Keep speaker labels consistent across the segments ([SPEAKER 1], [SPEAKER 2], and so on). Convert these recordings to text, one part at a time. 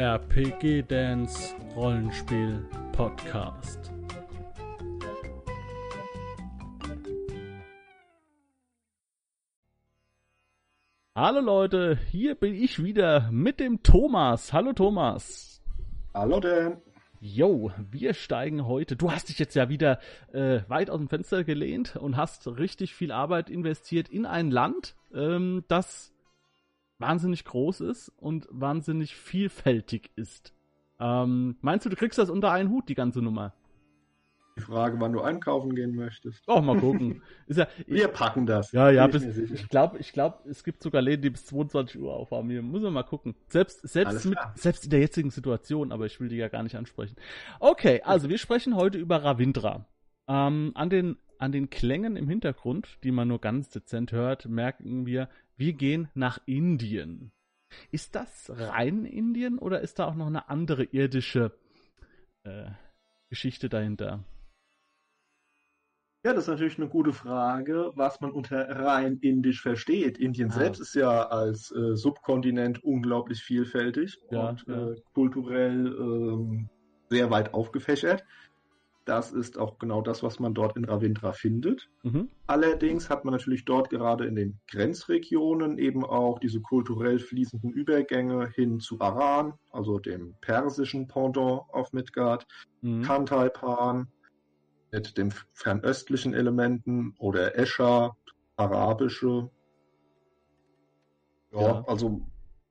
[SPEAKER 1] RPG Dance Rollenspiel Podcast. Hallo Leute, hier bin ich wieder mit dem Thomas. Hallo Thomas.
[SPEAKER 2] Hallo Dan.
[SPEAKER 1] Jo, wir steigen heute. Du hast dich jetzt ja wieder äh, weit aus dem Fenster gelehnt und hast richtig viel Arbeit investiert in ein Land, ähm, das wahnsinnig groß ist und wahnsinnig vielfältig ist. Ähm, meinst du, du kriegst das unter einen Hut, die ganze Nummer?
[SPEAKER 2] Die Frage, wann du einkaufen gehen möchtest.
[SPEAKER 1] Oh, mal gucken.
[SPEAKER 2] ja, wir packen das.
[SPEAKER 1] Ja, ja, bis, ich glaube, ich glaub, es gibt sogar Läden, die bis 22 Uhr aufhaben. Hier muss man mal gucken. Selbst, selbst, mit, selbst in der jetzigen Situation, aber ich will die ja gar nicht ansprechen. Okay, also wir sprechen heute über Ravindra. Ähm, an, den, an den Klängen im Hintergrund, die man nur ganz dezent hört, merken wir, wir gehen nach Indien. Ist das rein Indien oder ist da auch noch eine andere irdische äh, Geschichte dahinter?
[SPEAKER 2] Ja, das ist natürlich eine gute Frage, was man unter rein indisch versteht. Indien ah. selbst ist ja als äh, Subkontinent unglaublich vielfältig ja, und ja. Äh, kulturell äh, sehr weit aufgefächert. Das ist auch genau das, was man dort in Ravindra findet. Mhm. Allerdings hat man natürlich dort gerade in den Grenzregionen eben auch diese kulturell fließenden Übergänge hin zu Aran, also dem persischen Pendant auf Midgard, mhm. Kantaipan, mit den fernöstlichen Elementen oder Escher, arabische. Ja, ja, also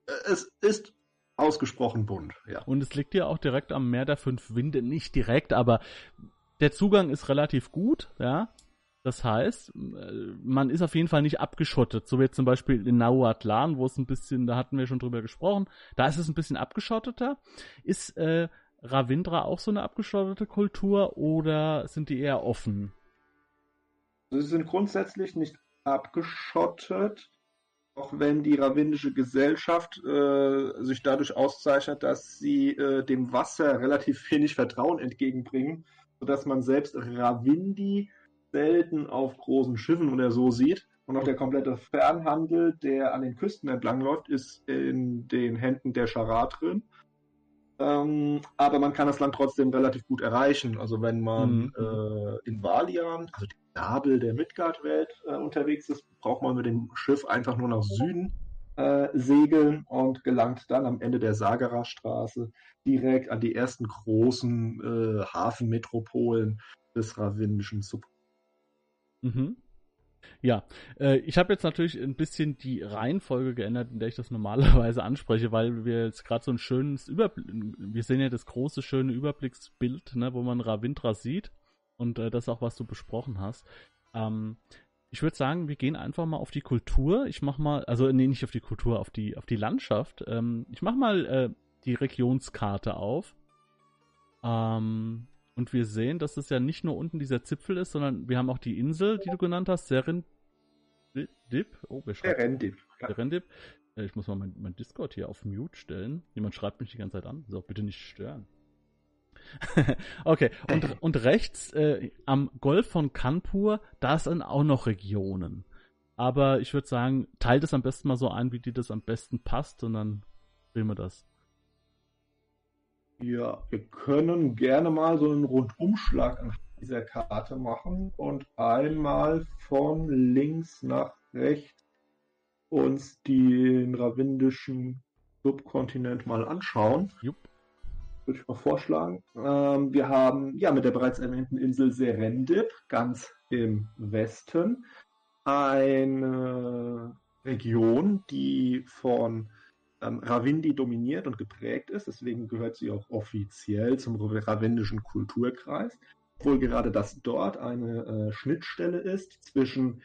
[SPEAKER 2] äh, es ist ausgesprochen bunt, ja.
[SPEAKER 1] Und es liegt ja auch direkt am Meer der fünf Winde, nicht direkt, aber der Zugang ist relativ gut, ja. Das heißt, äh, man ist auf jeden Fall nicht abgeschottet, so wie zum Beispiel in Nauatlan, wo es ein bisschen, da hatten wir schon drüber gesprochen, da ist es ein bisschen abgeschotteter. Ist äh, Ravindra auch so eine abgeschottete Kultur oder sind die eher offen?
[SPEAKER 2] Sie sind grundsätzlich nicht abgeschottet, auch wenn die ravindische Gesellschaft äh, sich dadurch auszeichnet, dass sie äh, dem Wasser relativ wenig Vertrauen entgegenbringen, sodass man selbst Ravindi selten auf großen Schiffen oder so sieht. Und auch der komplette Fernhandel, der an den Küsten entlangläuft, ist in den Händen der Charat drin. Ähm, aber man kann das Land trotzdem relativ gut erreichen. Also wenn man mhm. äh, in Valian, also Nabel der Midgard-Welt äh, unterwegs ist, braucht man mit dem Schiff einfach nur nach Süden äh, segeln und gelangt dann am Ende der Sagara-Straße direkt an die ersten großen äh, Hafenmetropolen des ravindischen Sub.
[SPEAKER 1] Mhm. Ja, äh, ich habe jetzt natürlich ein bisschen die Reihenfolge geändert, in der ich das normalerweise anspreche, weil wir jetzt gerade so ein schönes Überblick, wir sehen ja das große, schöne Überblicksbild, ne, wo man Ravindra sieht und äh, das auch, was du besprochen hast. Ähm, ich würde sagen, wir gehen einfach mal auf die Kultur. Ich mach mal, also nee, nicht auf die Kultur, auf die, auf die Landschaft. Ähm, ich mach mal äh, die Regionskarte auf. Ähm, und wir sehen, dass es ja nicht nur unten dieser Zipfel ist, sondern wir haben auch die Insel, die du genannt hast, Serendip. Oh, wer schreibt? Serendip. Serendip. Äh, ich muss mal mein, mein, Discord hier auf Mute stellen. Jemand schreibt mich die ganze Zeit an. So, bitte nicht stören. okay, und, und rechts äh, am Golf von Kanpur, da sind auch noch Regionen. Aber ich würde sagen, teilt es am besten mal so ein, wie dir das am besten passt und dann sehen wir das.
[SPEAKER 2] Ja, wir können gerne mal so einen Rundumschlag an dieser Karte machen und einmal von links nach rechts uns den ravindischen Subkontinent mal anschauen. Jupp. Würde ich mal vorschlagen. Ähm, wir haben ja mit der bereits erwähnten Insel Serendip ganz im Westen eine Region, die von ähm, Ravindi dominiert und geprägt ist. Deswegen gehört sie auch offiziell zum ravindischen Kulturkreis. Obwohl gerade das dort eine äh, Schnittstelle ist zwischen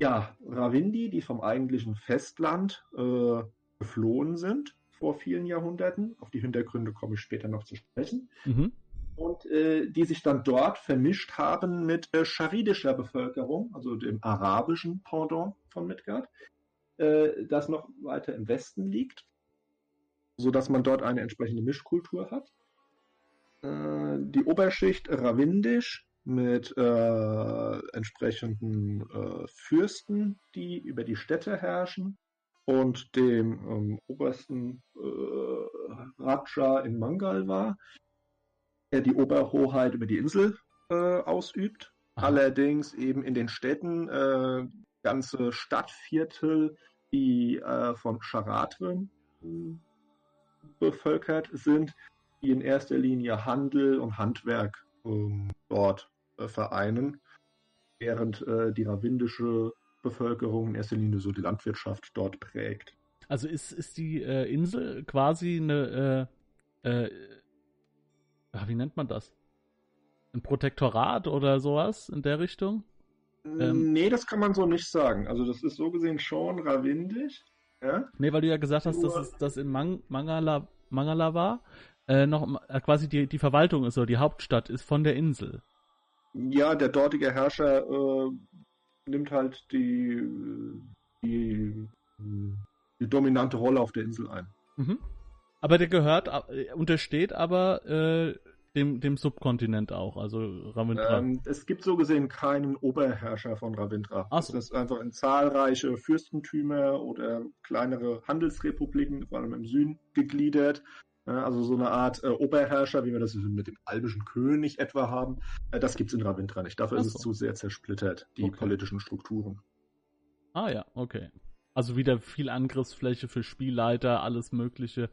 [SPEAKER 2] ja, Ravindi, die vom eigentlichen Festland äh, geflohen sind vor vielen Jahrhunderten. Auf die Hintergründe komme ich später noch zu sprechen. Mhm. Und äh, die sich dann dort vermischt haben mit äh, charidischer Bevölkerung, also dem arabischen Pendant von Midgard, äh, das noch weiter im Westen liegt, sodass man dort eine entsprechende Mischkultur hat. Äh, die Oberschicht Ravindisch mit äh, entsprechenden äh, Fürsten, die über die Städte herrschen und dem ähm, obersten äh, Raja in Mangal war, er die Oberhoheit über die Insel äh, ausübt. Aha. Allerdings eben in den Städten äh, ganze Stadtviertel, die äh, von Charatren bevölkert sind, die in erster Linie Handel und Handwerk ähm, dort äh, vereinen, während äh, die ravindische Bevölkerung in erster Linie so die Landwirtschaft dort prägt.
[SPEAKER 1] Also ist, ist die äh, Insel quasi eine, äh, äh, wie nennt man das? Ein Protektorat oder sowas in der Richtung?
[SPEAKER 2] Ähm, nee, das kann man so nicht sagen. Also das ist so gesehen schon ravindisch. Ja?
[SPEAKER 1] Nee, weil du ja gesagt hast, Nur... dass es das in Man Mangala, Mangala war. Äh, noch äh, quasi die, die Verwaltung ist so, die Hauptstadt ist von der Insel.
[SPEAKER 2] Ja, der dortige Herrscher äh, nimmt halt die, die, die dominante Rolle auf der Insel ein.
[SPEAKER 1] Mhm. Aber der gehört, äh, untersteht aber äh, dem, dem Subkontinent auch, also Ravindra. Ähm,
[SPEAKER 2] es gibt so gesehen keinen Oberherrscher von Ravindra. Ach so. Das ist einfach in zahlreiche Fürstentümer oder kleinere Handelsrepubliken, vor allem im Süden, gegliedert. Also so eine Art äh, Oberherrscher, wie wir das mit dem albischen König etwa haben, äh, das gibt es in Ravindra nicht. Dafür so. ist es zu sehr zersplittert, die okay. politischen Strukturen.
[SPEAKER 1] Ah ja, okay. Also wieder viel Angriffsfläche für Spielleiter, alles Mögliche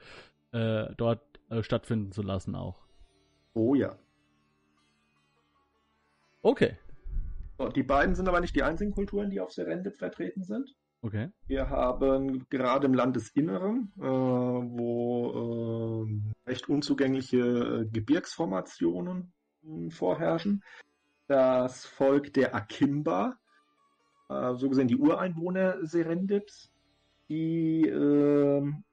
[SPEAKER 1] äh, dort äh, stattfinden zu lassen auch.
[SPEAKER 2] Oh ja.
[SPEAKER 1] Okay.
[SPEAKER 2] So, die beiden sind aber nicht die einzigen Kulturen, die auf Serendip vertreten sind.
[SPEAKER 1] Okay.
[SPEAKER 2] Wir haben gerade im Landesinneren, äh, wo äh, recht unzugängliche äh, Gebirgsformationen hm, vorherrschen, das Volk der Akimba, äh, so gesehen die Ureinwohner Serendips, die ähm,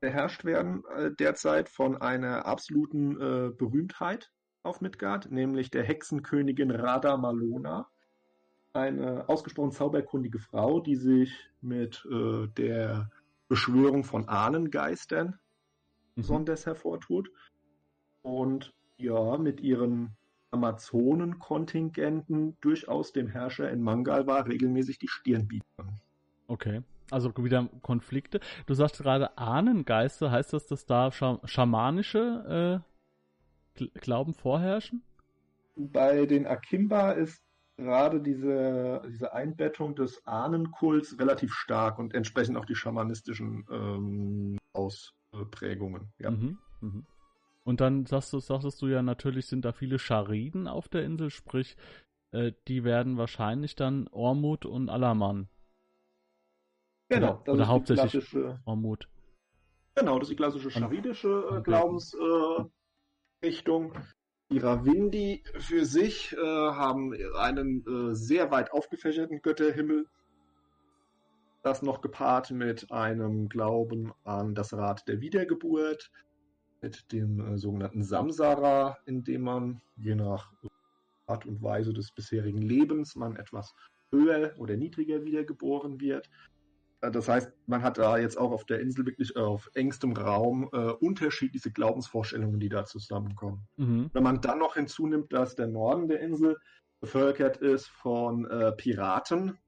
[SPEAKER 2] beherrscht werden äh, derzeit von einer absoluten äh, Berühmtheit auf Midgard, nämlich der Hexenkönigin Radha Malona eine ausgesprochen zauberkundige Frau, die sich mit äh, der Beschwörung von Ahnengeistern mhm. besonders hervortut. Und ja, mit ihren Amazonenkontingenten durchaus dem Herrscher in Mangalwa regelmäßig die Stirn bieten.
[SPEAKER 1] Okay. Also wieder Konflikte. Du sagst gerade Ahnengeister, heißt das, dass da schamanische äh, Glauben vorherrschen?
[SPEAKER 2] Bei den Akimba ist gerade diese, diese Einbettung des Ahnenkults relativ stark und entsprechend auch die schamanistischen ähm, Ausprägungen. Ja. Mhm,
[SPEAKER 1] mh. Und dann sagst du, sagtest du ja, natürlich sind da viele Schariden auf der Insel, sprich, äh, die werden wahrscheinlich dann Ormut und Alaman.
[SPEAKER 2] Genau,
[SPEAKER 1] oder, oder hauptsächlich Ormut.
[SPEAKER 2] Genau, das ist die klassische scharidische äh, Glaubensrichtung. Äh, die Ravindi für sich äh, haben einen äh, sehr weit aufgefächerten Götterhimmel. Das noch gepaart mit einem Glauben an das Rad der Wiedergeburt, mit dem äh, sogenannten Samsara, in dem man je nach Art und Weise des bisherigen Lebens man etwas höher oder niedriger wiedergeboren wird. Äh, das heißt, man hat da jetzt auch auf der Insel wirklich auf engstem Raum äh, unterschiedliche Glaubensvorstellungen, die da zusammenkommen. Mhm. Wenn man dann noch hinzunimmt, dass der Norden der Insel bevölkert ist von äh, Piraten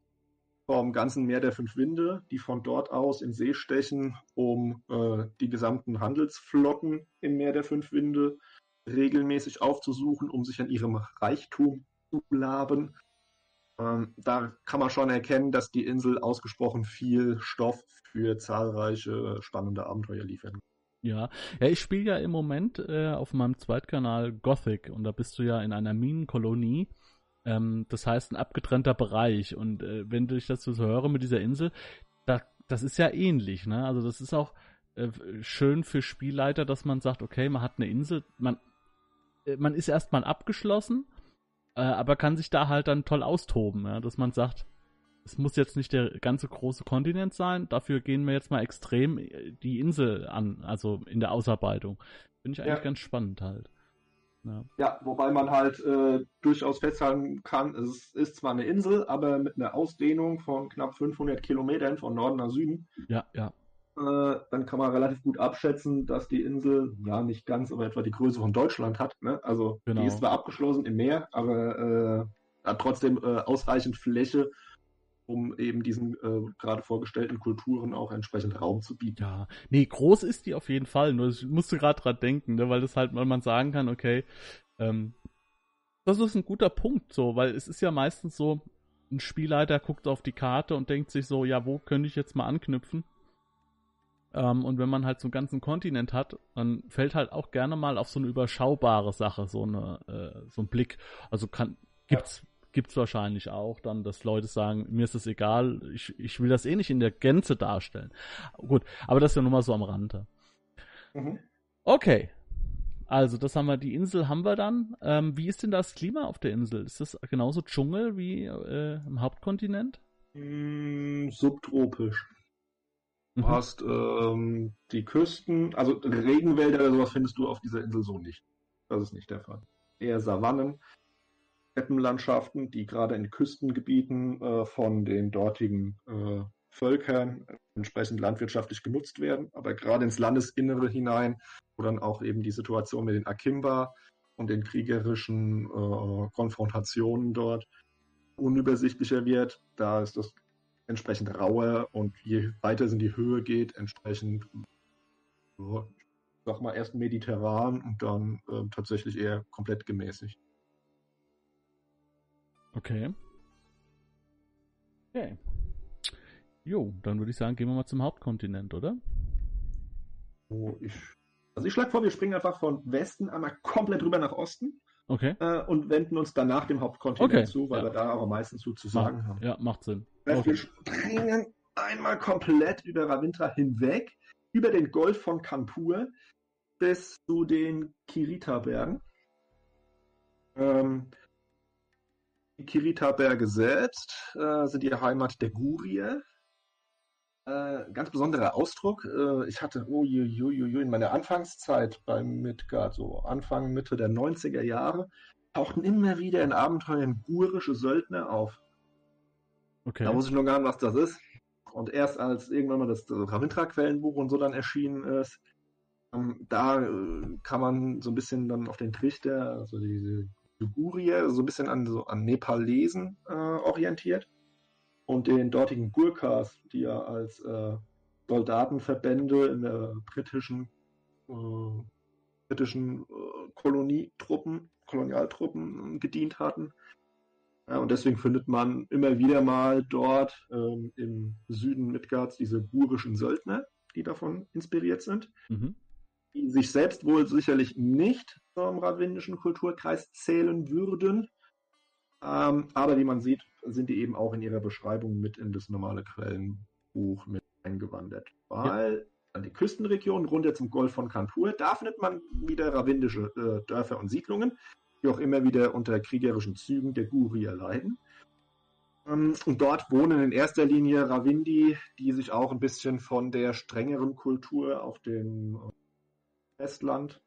[SPEAKER 2] vom ganzen Meer der Fünf Winde, die von dort aus in See stechen, um äh, die gesamten Handelsflotten im Meer der Fünf Winde regelmäßig aufzusuchen, um sich an ihrem Reichtum zu laben ähm, da kann man schon erkennen, dass die Insel ausgesprochen viel Stoff für zahlreiche spannende Abenteuer liefern.
[SPEAKER 1] Ja, ja, ich spiele ja im Moment äh, auf meinem Zweitkanal Gothic und da bist du ja in einer Minenkolonie. Ähm, das heißt ein abgetrennter Bereich. Und äh, wenn ich das so höre mit dieser Insel, da, das ist ja ähnlich, ne? Also das ist auch äh, schön für Spielleiter, dass man sagt, okay, man hat eine Insel, man, äh, man ist erstmal abgeschlossen äh, aber kann sich da halt dann toll austoben, ja? dass man sagt, es muss jetzt nicht der ganze große Kontinent sein, dafür gehen wir jetzt mal extrem äh, die Insel an, also in der Ausarbeitung. Finde ich eigentlich ja. ganz spannend halt.
[SPEAKER 2] Ja. ja, wobei man halt äh, durchaus festhalten kann, es ist zwar eine Insel, aber mit einer Ausdehnung von knapp 500 Kilometern von Norden nach Süden.
[SPEAKER 1] Ja, ja
[SPEAKER 2] äh, dann kann man relativ gut abschätzen, dass die Insel ja nicht ganz, aber etwa die Größe von Deutschland hat. Ne? Also genau. die ist zwar abgeschlossen im Meer, aber äh, hat trotzdem äh, ausreichend Fläche, um eben diesen äh, gerade vorgestellten Kulturen auch entsprechend Raum zu bieten.
[SPEAKER 1] Ja, nee, groß ist die auf jeden Fall. Nur ich musste gerade dran denken, ne, weil das halt, weil man sagen kann, okay, ähm, das ist ein guter Punkt, so, weil es ist ja meistens so, ein Spielleiter guckt auf die Karte und denkt sich so, ja, wo könnte ich jetzt mal anknüpfen? Ähm, und wenn man halt so einen ganzen Kontinent hat, dann fällt halt auch gerne mal auf so eine überschaubare Sache so eine, äh, so ein Blick. Also kann, gibt's, ja. gibt's wahrscheinlich auch dann, dass Leute sagen, mir ist das egal, ich, ich will das eh nicht in der Gänze darstellen. Gut, aber das ist ja nur mal so am Rande. Mhm. Okay. Also, das haben wir, die Insel haben wir dann. Ähm, wie ist denn das Klima auf der Insel? Ist das genauso Dschungel wie äh, im Hauptkontinent?
[SPEAKER 2] Mm, subtropisch. Du mhm. hast ähm, die Küsten, also Regenwälder oder sowas findest du auf dieser Insel so nicht. Das ist nicht der Fall. Eher Savannen, Steppenlandschaften, die gerade in Küstengebieten äh, von den dortigen äh, Völkern entsprechend landwirtschaftlich genutzt werden, aber gerade ins Landesinnere hinein, wo dann auch eben die Situation mit den Akimba und den kriegerischen äh, Konfrontationen dort unübersichtlicher wird, da ist das entsprechend rauer und je weiter es in die Höhe geht, entsprechend, so, sag mal, erst mediterran und dann äh, tatsächlich eher komplett gemäßigt.
[SPEAKER 1] Okay. Okay. Jo, dann würde ich sagen, gehen wir mal zum Hauptkontinent, oder?
[SPEAKER 2] Oh, ich, also ich schlage vor, wir springen einfach von Westen einmal komplett rüber nach Osten.
[SPEAKER 1] Okay.
[SPEAKER 2] Äh, und wenden uns danach dem Hauptkontinent okay. zu, weil ja. wir da auch am meisten zu, sagen
[SPEAKER 1] Mach,
[SPEAKER 2] haben.
[SPEAKER 1] Ja, macht Sinn.
[SPEAKER 2] Okay. Wir springen einmal komplett über Ravindra hinweg, über den Golf von Kanpur bis zu den Kirita-Bergen. Ähm, die Kirita-Berge selbst äh, sind die Heimat der Gurier. Äh, ganz besonderer Ausdruck. Äh, ich hatte oh, ju, ju, ju, in meiner Anfangszeit beim Midgard, so Anfang, Mitte der 90er Jahre, tauchten immer wieder in Abenteuern gurische Söldner auf. Okay. Da wusste ich noch gar nicht, was das ist. Und erst als irgendwann mal das Ravintra-Quellenbuch und so dann erschienen ist, ähm, da äh, kann man so ein bisschen dann auf den Trichter, also diese Gurier, so ein bisschen an, so an Nepalesen äh, orientiert und den dortigen Gurkhas, die ja als äh, Soldatenverbände in der britischen, äh, britischen äh, Kolonietruppen, Kolonialtruppen gedient hatten. Ja, und deswegen findet man immer wieder mal dort ähm, im Süden Midgards diese gurischen Söldner, die davon inspiriert sind, mhm. die sich selbst wohl sicherlich nicht zum ravindischen Kulturkreis zählen würden, ähm, aber wie man sieht, sind die eben auch in ihrer Beschreibung mit in das normale Quellenbuch mit eingewandert. Weil an die Küstenregion runter zum Golf von Kanpur, da findet man wieder ravindische äh, Dörfer und Siedlungen, die auch immer wieder unter kriegerischen Zügen der Gurier leiden. Ähm, und dort wohnen in erster Linie Ravindi, die sich auch ein bisschen von der strengeren Kultur auf dem Festland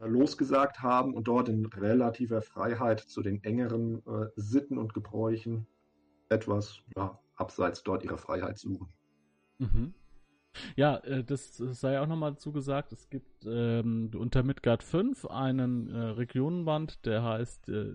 [SPEAKER 2] losgesagt haben und dort in relativer Freiheit zu den engeren äh, Sitten und Gebräuchen etwas ja, abseits dort ihrer Freiheit suchen.
[SPEAKER 1] Mhm. Ja, äh, das sei auch nochmal dazu gesagt, es gibt ähm, unter Midgard 5 einen äh, Regionenband, der heißt äh,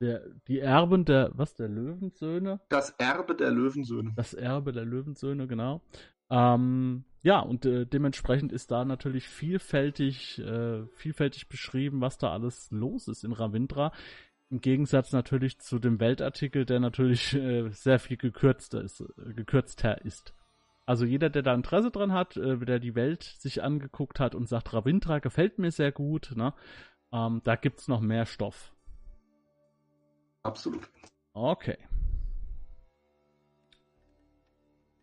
[SPEAKER 1] der, die Erben der, was, der Löwensöhne?
[SPEAKER 2] Das Erbe der Löwensöhne.
[SPEAKER 1] Das Erbe der Löwensöhne, genau. Ähm, ja, und äh, dementsprechend ist da natürlich vielfältig, äh, vielfältig beschrieben, was da alles los ist in Ravindra. Im Gegensatz natürlich zu dem Weltartikel, der natürlich äh, sehr viel gekürzter ist, äh, gekürzter ist. Also jeder, der da Interesse dran hat, äh, der die Welt sich angeguckt hat und sagt, Ravindra gefällt mir sehr gut, ne? Ähm, da gibt's noch mehr Stoff.
[SPEAKER 2] Absolut.
[SPEAKER 1] Okay.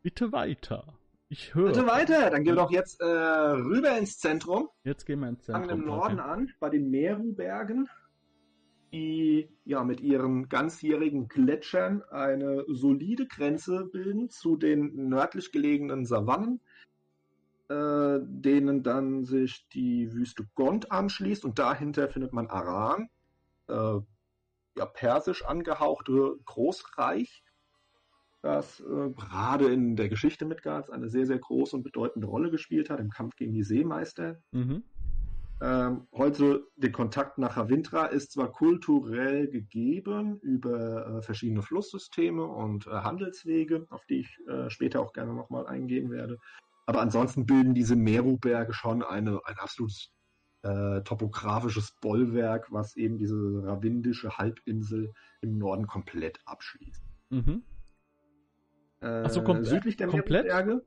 [SPEAKER 1] Bitte weiter. Ich höre.
[SPEAKER 2] Bitte weiter, dann gehen wir doch jetzt äh, rüber ins Zentrum.
[SPEAKER 1] Jetzt gehen wir ins Zentrum.
[SPEAKER 2] Fangen im Norden okay. an, bei den Meru-Bergen, die ja mit ihren ganzjährigen Gletschern eine solide Grenze bilden zu den nördlich gelegenen Savannen, äh, denen dann sich die Wüste Gond anschließt und dahinter findet man Aran, äh, ja persisch angehauchte Großreich das äh, gerade in der Geschichte Midgards eine sehr, sehr große und bedeutende Rolle gespielt hat im Kampf gegen die Seemeister. Mhm. Ähm, heute der Kontakt nach Ravintra ist zwar kulturell gegeben über äh, verschiedene Flusssysteme und äh, Handelswege, auf die ich äh, später auch gerne nochmal eingehen werde, aber ansonsten bilden diese Meru-Berge schon eine, ein absolutes äh, topografisches Bollwerk, was eben diese ravindische Halbinsel im Norden komplett abschließt. Mhm.
[SPEAKER 1] Also kom südlich der komplett? Meru-Berge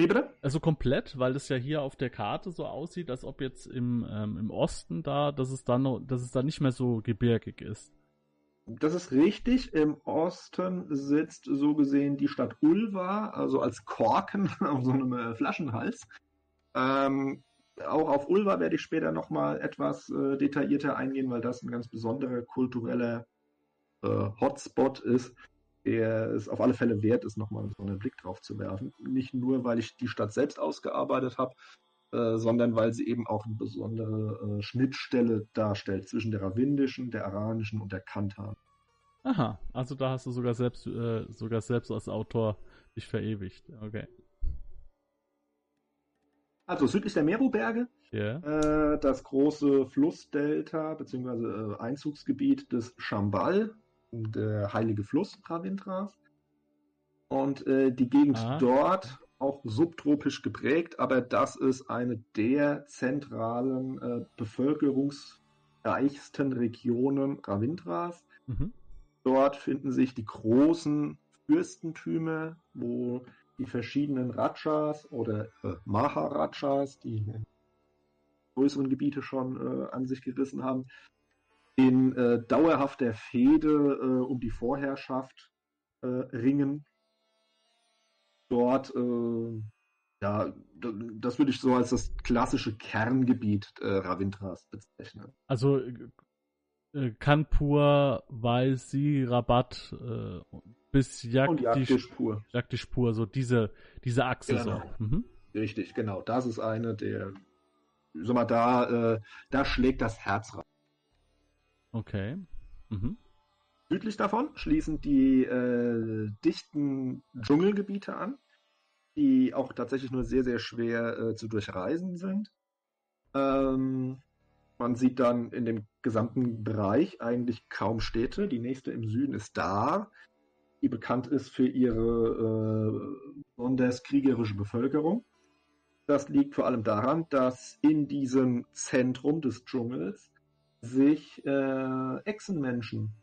[SPEAKER 2] wie bitte?
[SPEAKER 1] Also komplett, weil es ja hier auf der Karte so aussieht, als ob jetzt im, ähm, im Osten da, dass es dann noch, dass es da nicht mehr so gebirgig ist.
[SPEAKER 2] Das ist richtig. Im Osten sitzt so gesehen die Stadt Ulva, also als Korken auf so einem äh, Flaschenhals. Ähm, auch auf Ulva werde ich später nochmal etwas äh, detaillierter eingehen, weil das ein ganz besonderer kultureller äh, Hotspot ist der es auf alle Fälle wert ist, nochmal so einen Blick drauf zu werfen. Nicht nur, weil ich die Stadt selbst ausgearbeitet habe, äh, sondern weil sie eben auch eine besondere äh, Schnittstelle darstellt zwischen der ravindischen, der aranischen und der Kantan.
[SPEAKER 1] Aha, also da hast du sogar selbst, äh, sogar selbst als Autor dich verewigt. Okay.
[SPEAKER 2] Also südlich der Meru-Berge,
[SPEAKER 1] yeah.
[SPEAKER 2] äh, das große Flussdelta bzw. Äh, Einzugsgebiet des Chambal, der heilige Fluss Ravindras. Und äh, die Gegend ah. dort auch subtropisch geprägt, aber das ist eine der zentralen äh, bevölkerungsreichsten Regionen Ravindras. Mhm. Dort finden sich die großen Fürstentümer, wo die verschiedenen Rajas oder äh, Maharajas, die größeren Gebiete schon äh, an sich gerissen haben, in äh, dauerhafter Fehde äh, um die Vorherrschaft äh, ringen. Dort, äh, ja, das würde ich so als das klassische Kerngebiet äh, Ravintras bezeichnen.
[SPEAKER 1] Also äh, Kanpur, Vaisi, Rabat bis
[SPEAKER 2] Jagdishpur.
[SPEAKER 1] Jagdishpur, so diese, diese Achse
[SPEAKER 2] genau. so. Mhm. Richtig, genau. Das ist eine der, sag mal, da, da schlägt das Herz rein.
[SPEAKER 1] Okay. Mhm.
[SPEAKER 2] Südlich davon schließen die äh, dichten Dschungelgebiete an, die auch tatsächlich nur sehr, sehr schwer äh, zu durchreisen sind. Ähm, man sieht dann in dem gesamten Bereich eigentlich kaum Städte. Die nächste im Süden ist Dar, die bekannt ist für ihre äh, besonders kriegerische Bevölkerung. Das liegt vor allem daran, dass in diesem Zentrum des Dschungels sich äh, Echsenmenschen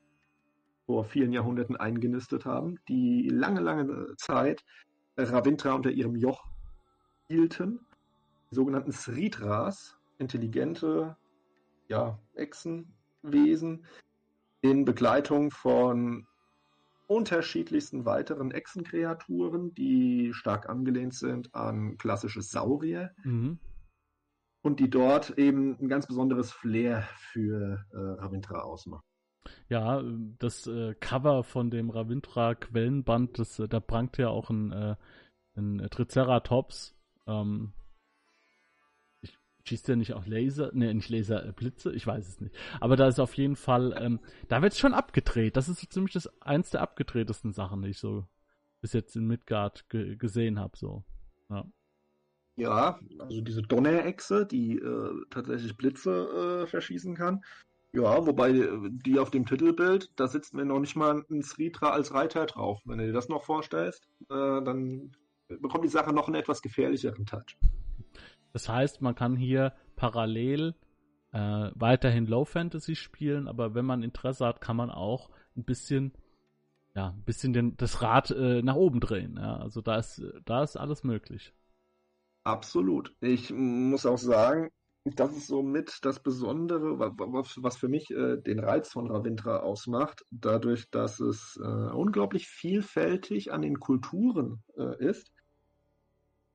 [SPEAKER 2] vor vielen Jahrhunderten eingenistet haben, die lange, lange Zeit Ravintra unter ihrem Joch hielten. Die sogenannten Sridras, intelligente ja, Echsenwesen, in Begleitung von unterschiedlichsten weiteren Echsenkreaturen, die stark angelehnt sind an klassische Saurier. Mhm und die dort eben ein ganz besonderes Flair für äh, Ravintra ausmacht.
[SPEAKER 1] Ja, das äh, Cover von dem Ravintra Quellenband, das, äh, da prangt ja auch ein, äh, ein Triceratops. Ähm, ich schießt ja nicht auch Laser, ne, nicht Laser, äh, Blitze, ich weiß es nicht. Aber da ist auf jeden Fall, ähm, da wird es schon abgedreht. Das ist so ziemlich das eins der abgedrehtesten Sachen, die ich so bis jetzt in Midgard ge gesehen habe. So. Ja.
[SPEAKER 2] Ja, also diese Donnerechse, die äh, tatsächlich Blitze äh, verschießen kann. Ja, wobei äh, die auf dem Titelbild, da sitzt mir noch nicht mal ein Sritra als Reiter drauf. Wenn du dir das noch vorstellst, äh, dann bekommt die Sache noch einen etwas gefährlicheren Touch.
[SPEAKER 1] Das heißt, man kann hier parallel äh, weiterhin Low Fantasy spielen, aber wenn man Interesse hat, kann man auch ein bisschen, ja, ein bisschen den, das Rad äh, nach oben drehen. Ja? Also da ist, da ist alles möglich.
[SPEAKER 2] Absolut. Ich muss auch sagen, das ist somit das Besondere, was für mich äh, den Reiz von Ravintra ausmacht, dadurch, dass es äh, unglaublich vielfältig an den Kulturen äh, ist.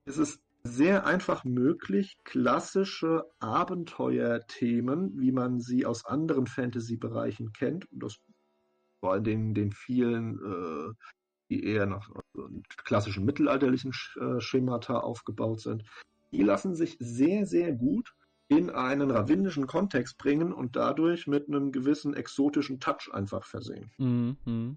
[SPEAKER 2] Es ist sehr einfach möglich, klassische Abenteuerthemen, wie man sie aus anderen Fantasy-Bereichen kennt, und das vor allem den, den vielen äh, die eher nach klassischen mittelalterlichen äh, Schemata aufgebaut sind, die lassen sich sehr, sehr gut in einen ravindischen Kontext bringen und dadurch mit einem gewissen exotischen Touch einfach versehen. Mhm.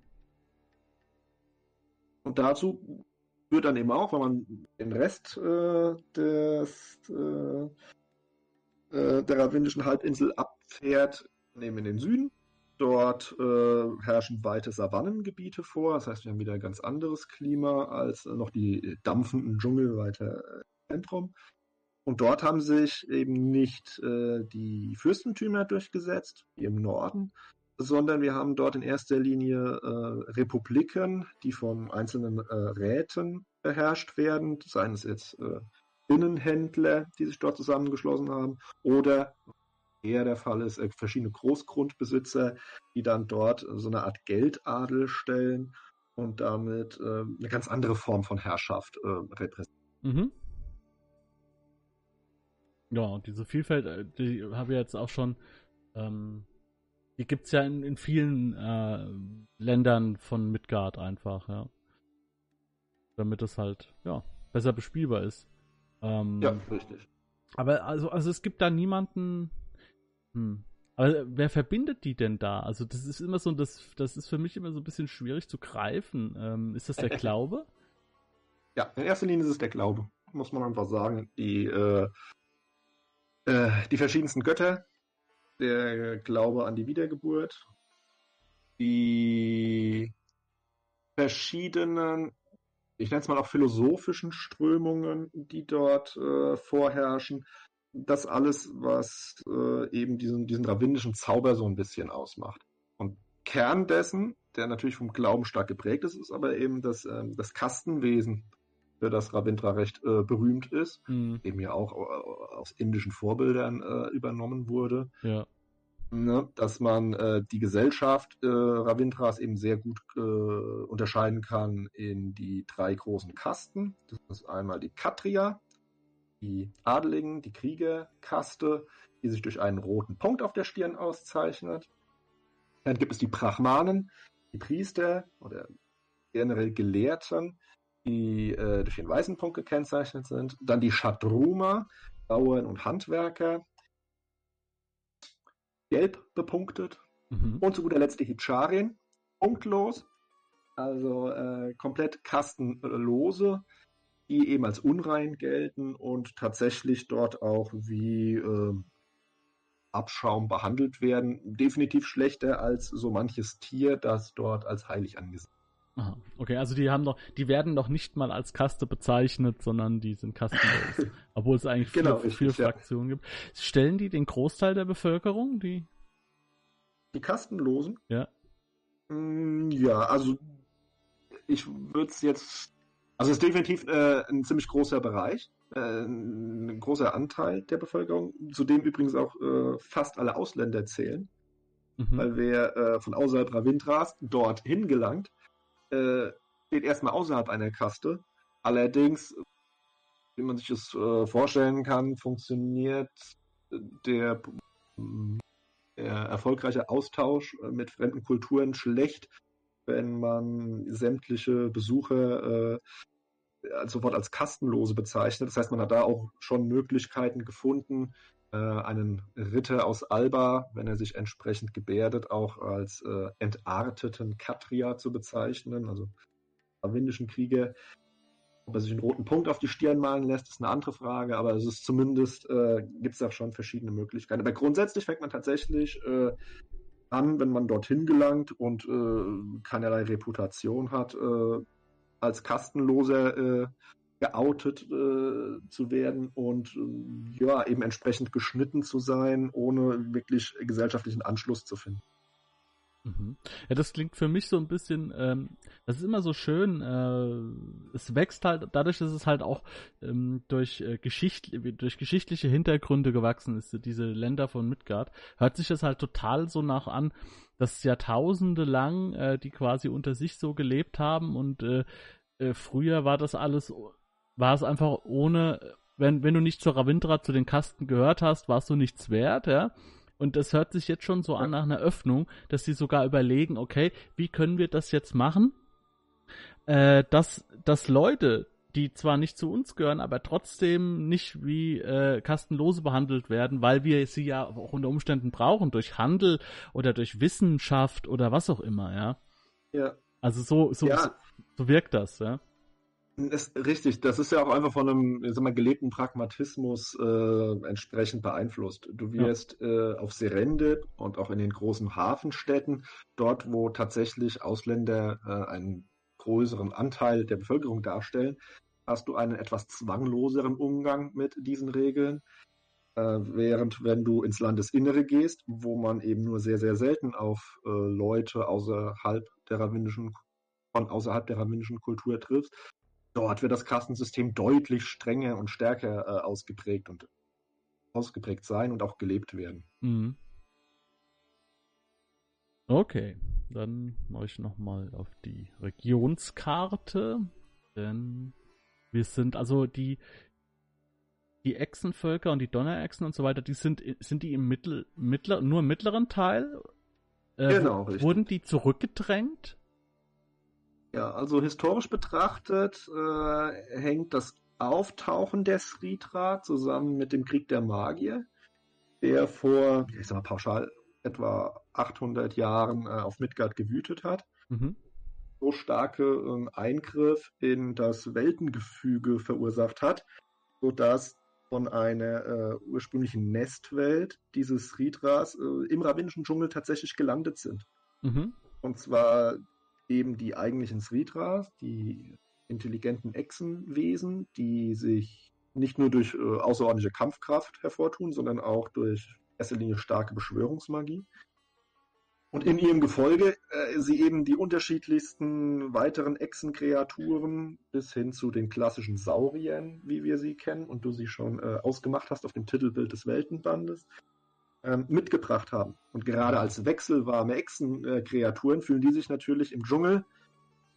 [SPEAKER 2] Und dazu führt dann eben auch, wenn man den Rest äh, des, äh, äh, der ravindischen Halbinsel abfährt, nehmen wir den Süden. Dort äh, herrschen weite Savannengebiete vor. Das heißt, wir haben wieder ein ganz anderes Klima als noch die dampfenden Dschungel weiter im Zentrum. Und dort haben sich eben nicht äh, die Fürstentümer durchgesetzt, wie im Norden, sondern wir haben dort in erster Linie äh, Republiken, die von einzelnen äh, Räten beherrscht werden, seien es jetzt äh, Innenhändler, die sich dort zusammengeschlossen haben, oder eher der Fall ist, äh, verschiedene Großgrundbesitzer, die dann dort so eine Art Geldadel stellen und damit äh, eine ganz andere Form von Herrschaft äh, repräsentieren. Mhm.
[SPEAKER 1] Ja, und diese Vielfalt, äh, die habe ich jetzt auch schon, ähm, die es ja in, in vielen äh, Ländern von Midgard einfach, ja. Damit es halt, ja, besser bespielbar ist.
[SPEAKER 2] Ähm, ja, richtig.
[SPEAKER 1] Aber also, also es gibt da niemanden. Hm. Aber wer verbindet die denn da? Also das ist immer so, das, das ist für mich immer so ein bisschen schwierig zu greifen. Ähm, ist das der Glaube?
[SPEAKER 2] Ja, in erster Linie ist es der Glaube, muss man einfach sagen. Die, äh, äh, die verschiedensten Götter, der Glaube an die Wiedergeburt, die verschiedenen ich nenne es mal auch philosophischen Strömungen, die dort äh, vorherrschen. Das alles, was äh, eben diesen, diesen rabbinischen Zauber so ein bisschen ausmacht. Und Kern dessen, der natürlich vom Glauben stark geprägt ist, ist aber eben das, äh, das Kastenwesen, für das Ravindra recht äh, berühmt ist, mhm. eben ja auch äh, aus indischen Vorbildern äh, übernommen wurde.
[SPEAKER 1] Ja
[SPEAKER 2] ne, dass man äh, die Gesellschaft Ravindras eben sehr gut unterscheiden kann in die drei großen Kasten. Das ist einmal die Katria, die Adeligen, die Kriegerkaste, die sich durch einen roten Punkt auf der Stirn auszeichnet. Dann gibt es die Brahmanen, die Priester oder generell Gelehrten, die äh, durch den weißen Punkt gekennzeichnet sind. Dann die Shadruma, Bauern und Handwerker, gelb bepunktet. Mhm. Und zu guter Letzt die Hitcharien, punktlos, also äh, komplett kastenlose, die eben als unrein gelten und tatsächlich dort auch wie äh, Abschaum behandelt werden. Definitiv schlechter als so manches Tier, das dort als heilig angesehen
[SPEAKER 1] Aha. Okay, also die haben noch, die werden noch nicht mal als Kaste bezeichnet, sondern die sind kastenlos. obwohl es eigentlich genau, viele, viele Fraktionen ja. gibt. Stellen die den Großteil der Bevölkerung, die?
[SPEAKER 2] Die Kastenlosen?
[SPEAKER 1] Ja.
[SPEAKER 2] Mm, ja, also ich würde es jetzt. Also es ist definitiv äh, ein ziemlich großer Bereich, äh, ein großer Anteil der Bevölkerung, zu dem übrigens auch äh, fast alle Ausländer zählen. Mhm. Weil wer äh, von außerhalb Ravindras dorthin gelangt, äh, steht erstmal außerhalb einer Kaste. Allerdings, wie man sich das äh, vorstellen kann, funktioniert der, der erfolgreiche Austausch mit fremden Kulturen schlecht, wenn man sämtliche Besucher äh, sofort als Kastenlose bezeichnet. Das heißt, man hat da auch schon Möglichkeiten gefunden, äh, einen Ritter aus Alba, wenn er sich entsprechend gebärdet, auch als äh, entarteten Katria zu bezeichnen, also ravindischen Krieger. Ob er sich einen roten Punkt auf die Stirn malen lässt, ist eine andere Frage, aber es ist zumindest, äh, gibt es auch schon verschiedene Möglichkeiten. Aber grundsätzlich fängt man tatsächlich äh, an, wenn man dorthin gelangt und äh, keinerlei Reputation hat, äh, als Kastenloser äh, geoutet äh, zu werden und äh, ja, eben entsprechend geschnitten zu sein, ohne wirklich gesellschaftlichen Anschluss zu finden.
[SPEAKER 1] Mhm. Ja, das klingt für mich so ein bisschen, ähm, das ist immer so schön, äh, es wächst halt, dadurch, dass es halt auch ähm, durch, äh, Geschicht, durch geschichtliche Hintergründe gewachsen ist, diese Länder von Midgard, hört sich das halt total so nach an, dass Jahrtausende lang äh, die quasi unter sich so gelebt haben und äh, äh, früher war das alles war es einfach ohne, wenn, wenn du nicht zur Ravindra, zu den Kasten gehört hast, warst du nichts wert, ja. Und das hört sich jetzt schon so an nach einer Öffnung, dass sie sogar überlegen, okay, wie können wir das jetzt machen, äh, dass, dass Leute, die zwar nicht zu uns gehören, aber trotzdem nicht wie äh, Kastenlose behandelt werden, weil wir sie ja auch unter Umständen brauchen, durch Handel oder durch Wissenschaft oder was auch immer, ja.
[SPEAKER 2] Ja.
[SPEAKER 1] Also so, so, ja. so, so wirkt das, ja.
[SPEAKER 2] Ist richtig, das ist ja auch einfach von einem ich sag mal, gelebten Pragmatismus äh, entsprechend beeinflusst. Du wirst ja. äh, auf Serende und auch in den großen Hafenstädten, dort wo tatsächlich Ausländer äh, einen größeren Anteil der Bevölkerung darstellen, hast du einen etwas zwangloseren Umgang mit diesen Regeln. Äh, während wenn du ins Landesinnere gehst, wo man eben nur sehr, sehr selten auf äh, Leute außerhalb der rabbinischen von außerhalb der rabbinischen Kultur triffst, Dort wird das Kastensystem deutlich strenger und stärker äh, ausgeprägt und ausgeprägt sein und auch gelebt werden. Mhm.
[SPEAKER 1] Okay, dann mache ich nochmal auf die Regionskarte, denn wir sind also die die Echsenvölker und die Donnerechsen und so weiter, die sind sind die im mittel, mittler, nur im mittleren Teil? Äh, genau, richtig. Wurden die zurückgedrängt?
[SPEAKER 2] Ja, also historisch betrachtet äh, hängt das Auftauchen der Sritra zusammen mit dem Krieg der Magier, der vor, ich sag mal pauschal, etwa 800 Jahren äh, auf Midgard gewütet hat. Mhm. So starke äh, Eingriff in das Weltengefüge verursacht hat, sodass von einer äh, ursprünglichen Nestwelt diese Sritras äh, im rabbinischen Dschungel tatsächlich gelandet sind. Mhm. Und zwar eben die eigentlichen Sritras, die intelligenten Echsenwesen, die sich nicht nur durch äh, außerordentliche Kampfkraft hervortun, sondern auch durch erster Linie starke Beschwörungsmagie. Und in ihrem Gefolge äh, sie eben die unterschiedlichsten weiteren Echsenkreaturen bis hin zu den klassischen Sauriern, wie wir sie kennen und du sie schon äh, ausgemacht hast auf dem Titelbild des Weltenbandes, ähm, mitgebracht haben. Und gerade als wechselwarme Echsenkreaturen fühlen die sich natürlich im Dschungel,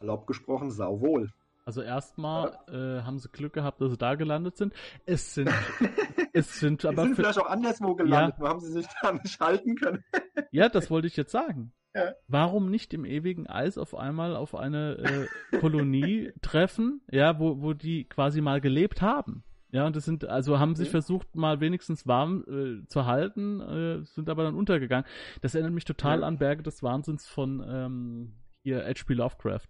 [SPEAKER 2] erlaubt gesprochen, sauwohl.
[SPEAKER 1] Also erstmal ja. äh, haben sie Glück gehabt, dass sie da gelandet sind. Es sind, es sind aber.
[SPEAKER 2] Sie sind vielleicht auch anderswo gelandet, ja. nur haben sie sich da nicht halten können.
[SPEAKER 1] ja, das wollte ich jetzt sagen. Ja. Warum nicht im ewigen Eis auf einmal auf eine äh, Kolonie treffen, ja, wo, wo die quasi mal gelebt haben? Ja, und das sind, also haben sich versucht, mal wenigstens warm äh, zu halten, äh, sind aber dann untergegangen. Das erinnert mich total ja. an Berge des Wahnsinns von ähm, hier H.P. Lovecraft.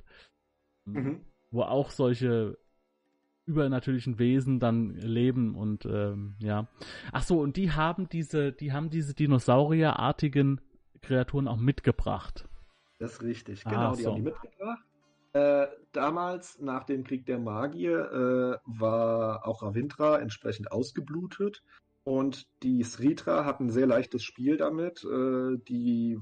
[SPEAKER 1] Mhm. Wo auch solche übernatürlichen Wesen dann leben und ähm, ja. Ach so, und die haben diese, die haben diese Dinosaurierartigen Kreaturen auch mitgebracht.
[SPEAKER 2] Das ist richtig, genau, ah, die so. haben die mitgebracht. Äh, damals, nach dem Krieg der Magier, äh, war auch Ravindra entsprechend ausgeblutet. Und die Sritra hatten ein sehr leichtes Spiel damit, äh, die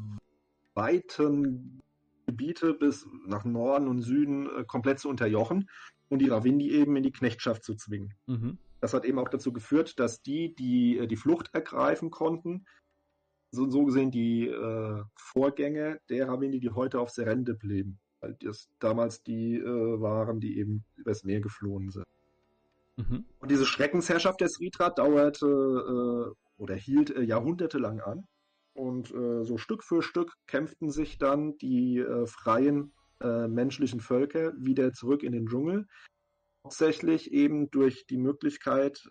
[SPEAKER 2] weiten Gebiete bis nach Norden und Süden äh, komplett zu unterjochen und die Ravindi eben in die Knechtschaft zu zwingen. Mhm. Das hat eben auch dazu geführt, dass die, die äh, die Flucht ergreifen konnten, so, so gesehen die äh, Vorgänge der Ravindi, die heute auf Serende blieben weil das damals die äh, waren, die eben übers Meer geflohen sind. Mhm. Und diese Schreckensherrschaft der Sritra dauerte äh, oder hielt äh, jahrhundertelang an. Und äh, so Stück für Stück kämpften sich dann die äh, freien äh, menschlichen Völker wieder zurück in den Dschungel. Hauptsächlich eben durch die Möglichkeit,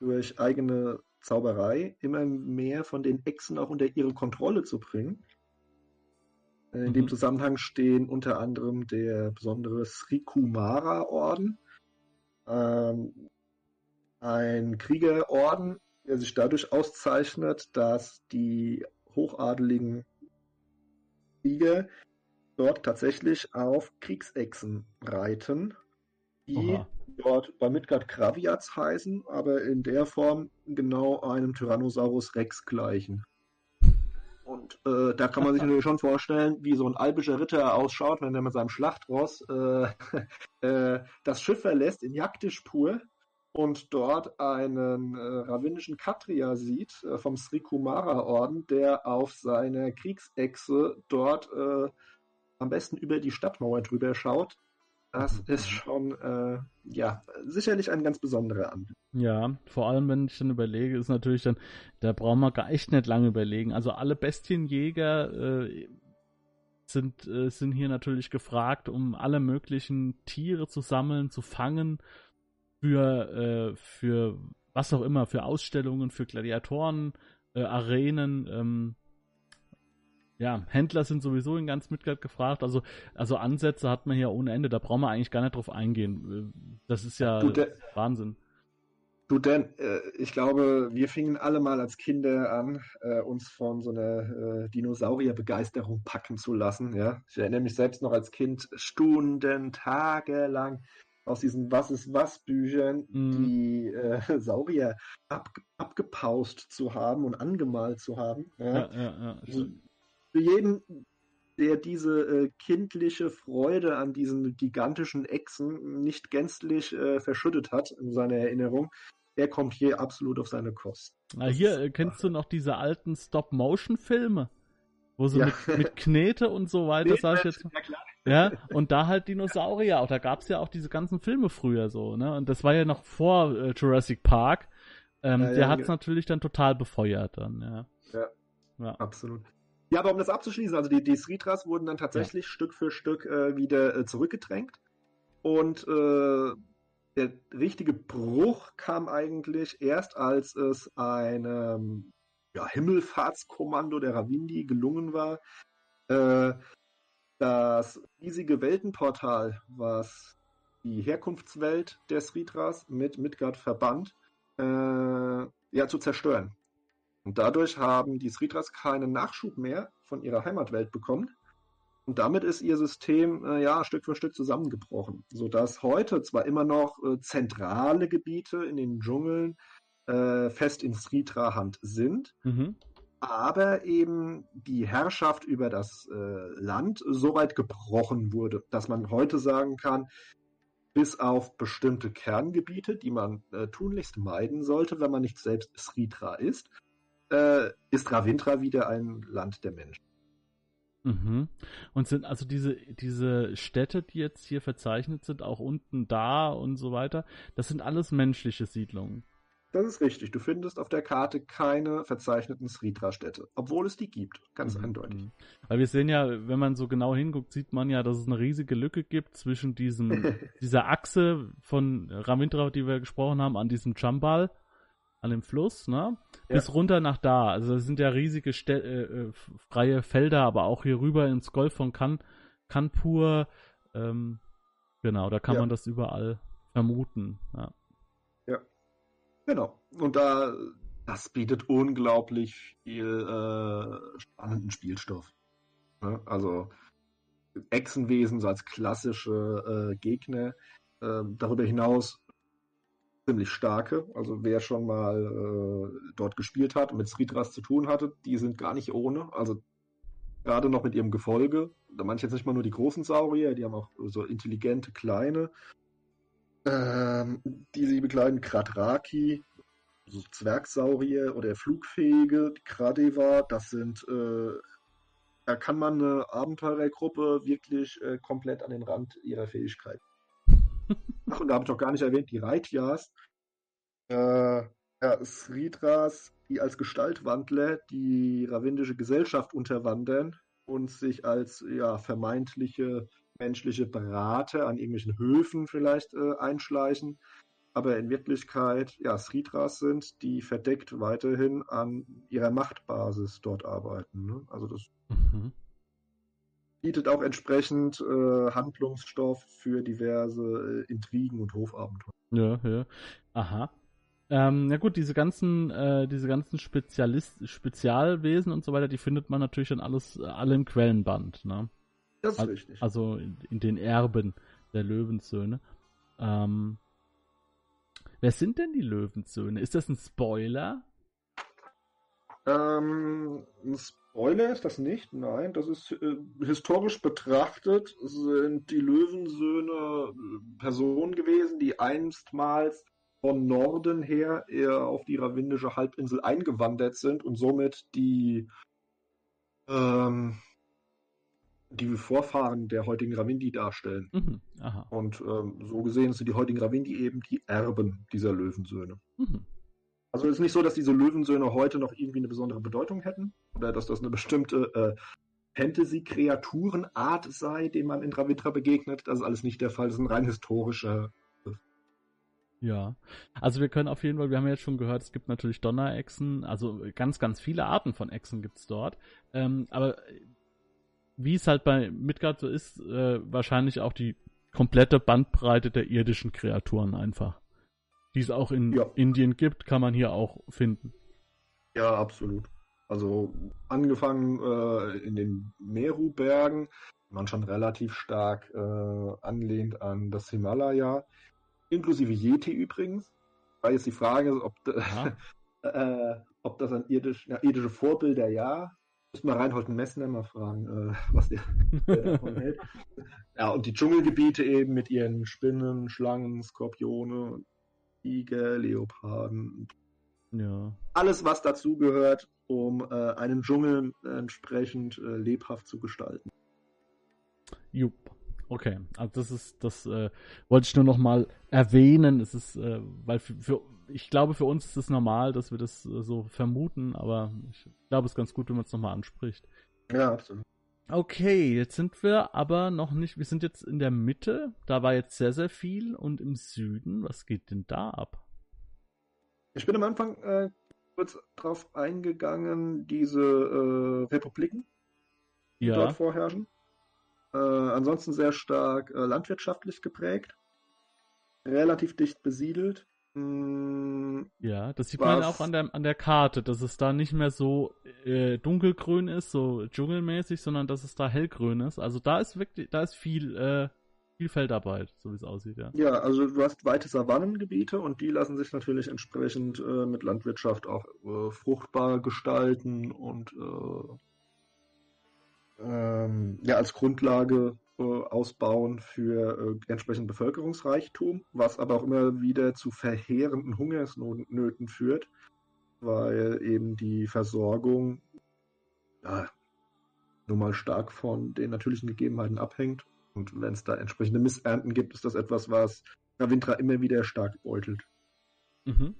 [SPEAKER 2] durch eigene Zauberei immer mehr von den Echsen auch unter ihre Kontrolle zu bringen. In mhm. dem Zusammenhang stehen unter anderem der besondere Sri Kumara-Orden, ähm, ein Kriegerorden, der sich dadurch auszeichnet, dass die hochadeligen Krieger dort tatsächlich auf Kriegsechsen reiten, die Aha. dort bei Midgard Kraviats heißen, aber in der Form genau einem Tyrannosaurus Rex gleichen. Und äh, da kann man sich natürlich schon vorstellen, wie so ein alpischer Ritter ausschaut, wenn er mit seinem Schlachtross äh, äh, das Schiff verlässt in Jagdisch pur und dort einen äh, rabbinischen Katria sieht äh, vom Sri Kumara Orden, der auf seiner Kriegsechse dort äh, am besten über die Stadtmauer drüber schaut das mhm. ist schon, äh, ja, sicherlich ein ganz besonderer Anblick.
[SPEAKER 1] Ja, vor allem, wenn ich dann überlege, ist natürlich dann, da brauchen wir gar echt nicht lange überlegen. Also alle Bestienjäger äh, sind, äh, sind hier natürlich gefragt, um alle möglichen Tiere zu sammeln, zu fangen, für, äh, für was auch immer, für Ausstellungen, für Gladiatoren, äh, Arenen, ähm, ja, Händler sind sowieso in ganz Midgard gefragt. Also, also Ansätze hat man hier ohne Ende. Da brauchen wir eigentlich gar nicht drauf eingehen. Das ist ja
[SPEAKER 2] Du, der-
[SPEAKER 1] Wahnsinn.
[SPEAKER 2] Du, Dan, äh, ich glaube, wir fingen alle mal als Kinder an, äh, uns von so einer äh, Dinosaurierbegeisterung packen zu lassen. Ja? Ich erinnere mich selbst noch als Kind Stunden, Tage lang aus diesen Was ist was Büchern
[SPEAKER 1] Mhm.
[SPEAKER 2] die äh, Saurier ab, abgepaust zu haben und angemalt zu haben. Ja?
[SPEAKER 1] Ja, ja, ja.
[SPEAKER 2] Also, für jeden, der diese äh, kindliche Freude an diesen gigantischen Echsen nicht gänzlich äh, verschüttet hat in seiner Erinnerung, der kommt hier absolut auf seine Kosten.
[SPEAKER 1] Na, hier äh, kennst du noch diese alten Stop-Motion-Filme, wo sie
[SPEAKER 2] Ja.
[SPEAKER 1] mit, mit Knete und so weiter, sag ich jetzt.
[SPEAKER 2] Ja, klar.
[SPEAKER 1] Ja, und da halt Dinosaurier. Auch da gab's ja auch diese ganzen Filme früher so, ne? Und das war ja noch vor äh, Jurassic Park. Ähm,
[SPEAKER 2] Ja, ja,
[SPEAKER 1] der hat's
[SPEAKER 2] ja.
[SPEAKER 1] natürlich dann total befeuert dann, ja.
[SPEAKER 2] Absolut. Ja, aber um das abzuschließen, also die, die Sritras wurden dann tatsächlich Stück für Stück äh, wieder äh, zurückgedrängt. Und äh, der richtige Bruch kam eigentlich erst, als es einem ja, Himmelfahrtskommando der Ravindi gelungen war, äh, das riesige Weltenportal, was die Herkunftswelt der Sritras mit Midgard verband, äh, ja, zu zerstören. Und dadurch haben die Sritras keinen Nachschub mehr von ihrer Heimatwelt bekommen. Und damit ist ihr System äh, ja Stück für Stück zusammengebrochen, sodass heute zwar immer noch äh, zentrale Gebiete in den Dschungeln äh, fest in Sritra-Hand sind,
[SPEAKER 1] Mhm.
[SPEAKER 2] aber eben die Herrschaft über das äh, Land so weit gebrochen wurde, dass man heute sagen kann, bis auf bestimmte Kerngebiete, die man äh, tunlichst meiden sollte, wenn man nicht selbst Sritra ist, äh, ist Ravindra wieder ein Land der Menschen.
[SPEAKER 1] Mhm. Und sind also diese, diese Städte, die jetzt hier verzeichnet sind, auch unten da und so weiter, das sind alles menschliche Siedlungen.
[SPEAKER 2] Das ist richtig. Du findest auf der Karte keine verzeichneten Sritra-Städte, obwohl es die gibt, ganz
[SPEAKER 1] Mhm,
[SPEAKER 2] eindeutig.
[SPEAKER 1] Weil wir sehen ja, wenn man so genau hinguckt, sieht man ja, dass es eine riesige Lücke gibt zwischen diesem, dieser Achse von Ravindra, die wir gesprochen haben, an diesem Chambal, an dem Fluss, ne?
[SPEAKER 2] Ja.
[SPEAKER 1] Bis runter nach da. Also das sind ja riesige Stä äh, äh, freie Felder, aber auch hier rüber ins Golf von kan Kanpur. Ähm, genau, da kann
[SPEAKER 2] Ja.
[SPEAKER 1] man das überall vermuten. Ja.
[SPEAKER 2] Genau. Und da, das bietet unglaublich viel äh, spannenden Spielstoff. Ne? Also Echsenwesen so als klassische äh, Gegner. Ähm, darüber hinaus ziemlich starke. Also wer schon mal äh, dort gespielt hat und mit Sritras zu tun hatte, die sind gar nicht ohne. Also gerade noch mit ihrem Gefolge. Da meine ich jetzt nicht mal nur die großen Saurier, die haben auch so intelligente kleine. Ähm, die sie begleiten, Kradraki, so Zwergsaurier oder flugfähige Kradeva, das sind, äh, da kann man eine Abenteurergruppe wirklich äh, komplett an den Rand ihrer Fähigkeit. Und da habe ich doch gar nicht erwähnt, die Reitjas, äh, ja, Sridras, die als Gestaltwandler die ravindische Gesellschaft unterwandern und sich als ja, vermeintliche menschliche Berater an irgendwelchen Höfen vielleicht äh, einschleichen, aber in Wirklichkeit ja Sridras sind, die verdeckt weiterhin an ihrer Machtbasis dort arbeiten. Ne? Also das
[SPEAKER 1] Mhm.
[SPEAKER 2] Bietet auch entsprechend äh, Handlungsstoff für diverse äh, Intrigen und Hofabenteuer.
[SPEAKER 1] Ja, ja. Aha. Ähm, na gut, diese ganzen, äh, diese ganzen Spezialist Spezialwesen und so weiter, die findet man natürlich dann alles, äh, alle im Quellenband, ne?
[SPEAKER 2] Das ist
[SPEAKER 1] Al-
[SPEAKER 2] richtig.
[SPEAKER 1] Also in, in den Erben der Löwensöhne. Ähm, wer sind denn die Löwensöhne? Ist das ein Spoiler?
[SPEAKER 2] Ähm, ein Spoiler ist das nicht, nein, das ist äh, historisch betrachtet, sind die Löwensöhne äh, Personen gewesen, die einstmals von Norden her eher auf die ravindische Halbinsel eingewandert sind und somit die, ähm, die Vorfahren der heutigen Ravindi darstellen.
[SPEAKER 1] Mhm.
[SPEAKER 2] Und ähm, so gesehen sind die heutigen Ravindi eben die Erben dieser Löwensöhne.
[SPEAKER 1] Mhm.
[SPEAKER 2] Also es ist nicht so, dass diese Löwensöhne heute noch irgendwie eine besondere Bedeutung hätten oder dass das eine bestimmte äh, Fantasy-Kreaturenart sei, dem man in Ravitra begegnet. Das ist alles nicht der Fall. Das ist ein rein historischer.
[SPEAKER 1] Ja, also wir können auf jeden Fall, wir haben ja jetzt schon gehört, es gibt natürlich Donnerechsen, also ganz, ganz viele Arten von Echsen gibt's dort. Ähm, aber wie es halt bei Midgard so ist, äh, wahrscheinlich auch die komplette Bandbreite der irdischen Kreaturen einfach. Die es auch in
[SPEAKER 2] Ja.
[SPEAKER 1] Indien gibt, kann man hier auch finden.
[SPEAKER 2] Ja, absolut. Also angefangen äh, in den Meru-Bergen, man schon relativ stark äh, anlehnt an das Himalaya, inklusive Yeti übrigens. Weil jetzt die Frage ist, ob,
[SPEAKER 1] Aha.
[SPEAKER 2] äh, ob das ein irdisch, ja, irdische Vorbilder ja. Muss mal Reinhold Messner mal fragen, äh, was der, der davon hält. Ja, und die Dschungelgebiete eben mit ihren Spinnen, Schlangen, Skorpione, Tiger, Leoparden,
[SPEAKER 1] ja.
[SPEAKER 2] alles, was dazugehört, um äh, einen Dschungel entsprechend äh, lebhaft zu gestalten.
[SPEAKER 1] Jupp. Okay, also das ist, das äh, wollte ich nur noch mal erwähnen. Es ist, äh, weil für, für, ich glaube, für uns ist es normal, dass wir das äh, so vermuten, aber ich glaube, es ist ganz gut, wenn man es nochmal anspricht.
[SPEAKER 2] Ja, absolut.
[SPEAKER 1] Okay, jetzt sind wir aber noch nicht, wir sind jetzt in der Mitte, da war jetzt sehr, sehr viel und im Süden, was geht denn da ab?
[SPEAKER 2] Ich bin am Anfang äh, kurz drauf eingegangen, diese äh, Republiken, die
[SPEAKER 1] Ja,
[SPEAKER 2] dort vorherrschen. Äh, ansonsten sehr stark äh, landwirtschaftlich geprägt, relativ dicht besiedelt. Mm,
[SPEAKER 1] ja, das sieht man
[SPEAKER 2] Was-
[SPEAKER 1] auch an der, an der Karte, dass es da nicht mehr so äh, dunkelgrün ist, so dschungelmäßig, sondern dass es da hellgrün ist. Also da ist wirklich, da ist viel, äh, viel Feldarbeit, so wie es aussieht, ja.
[SPEAKER 2] Ja, also du hast weite Savannengebiete und die lassen sich natürlich entsprechend äh, mit Landwirtschaft auch äh, fruchtbar gestalten und äh, ähm, ja, als Grundlage äh, ausbauen für äh, entsprechenden Bevölkerungsreichtum, was aber auch immer wieder zu verheerenden Hungersnöten führt, weil eben die Versorgung ja, nun mal stark von den natürlichen Gegebenheiten abhängt. Und wenn es da entsprechende Missernten gibt, ist das etwas, was Ravindra immer wieder stark beutelt.
[SPEAKER 1] Mhm.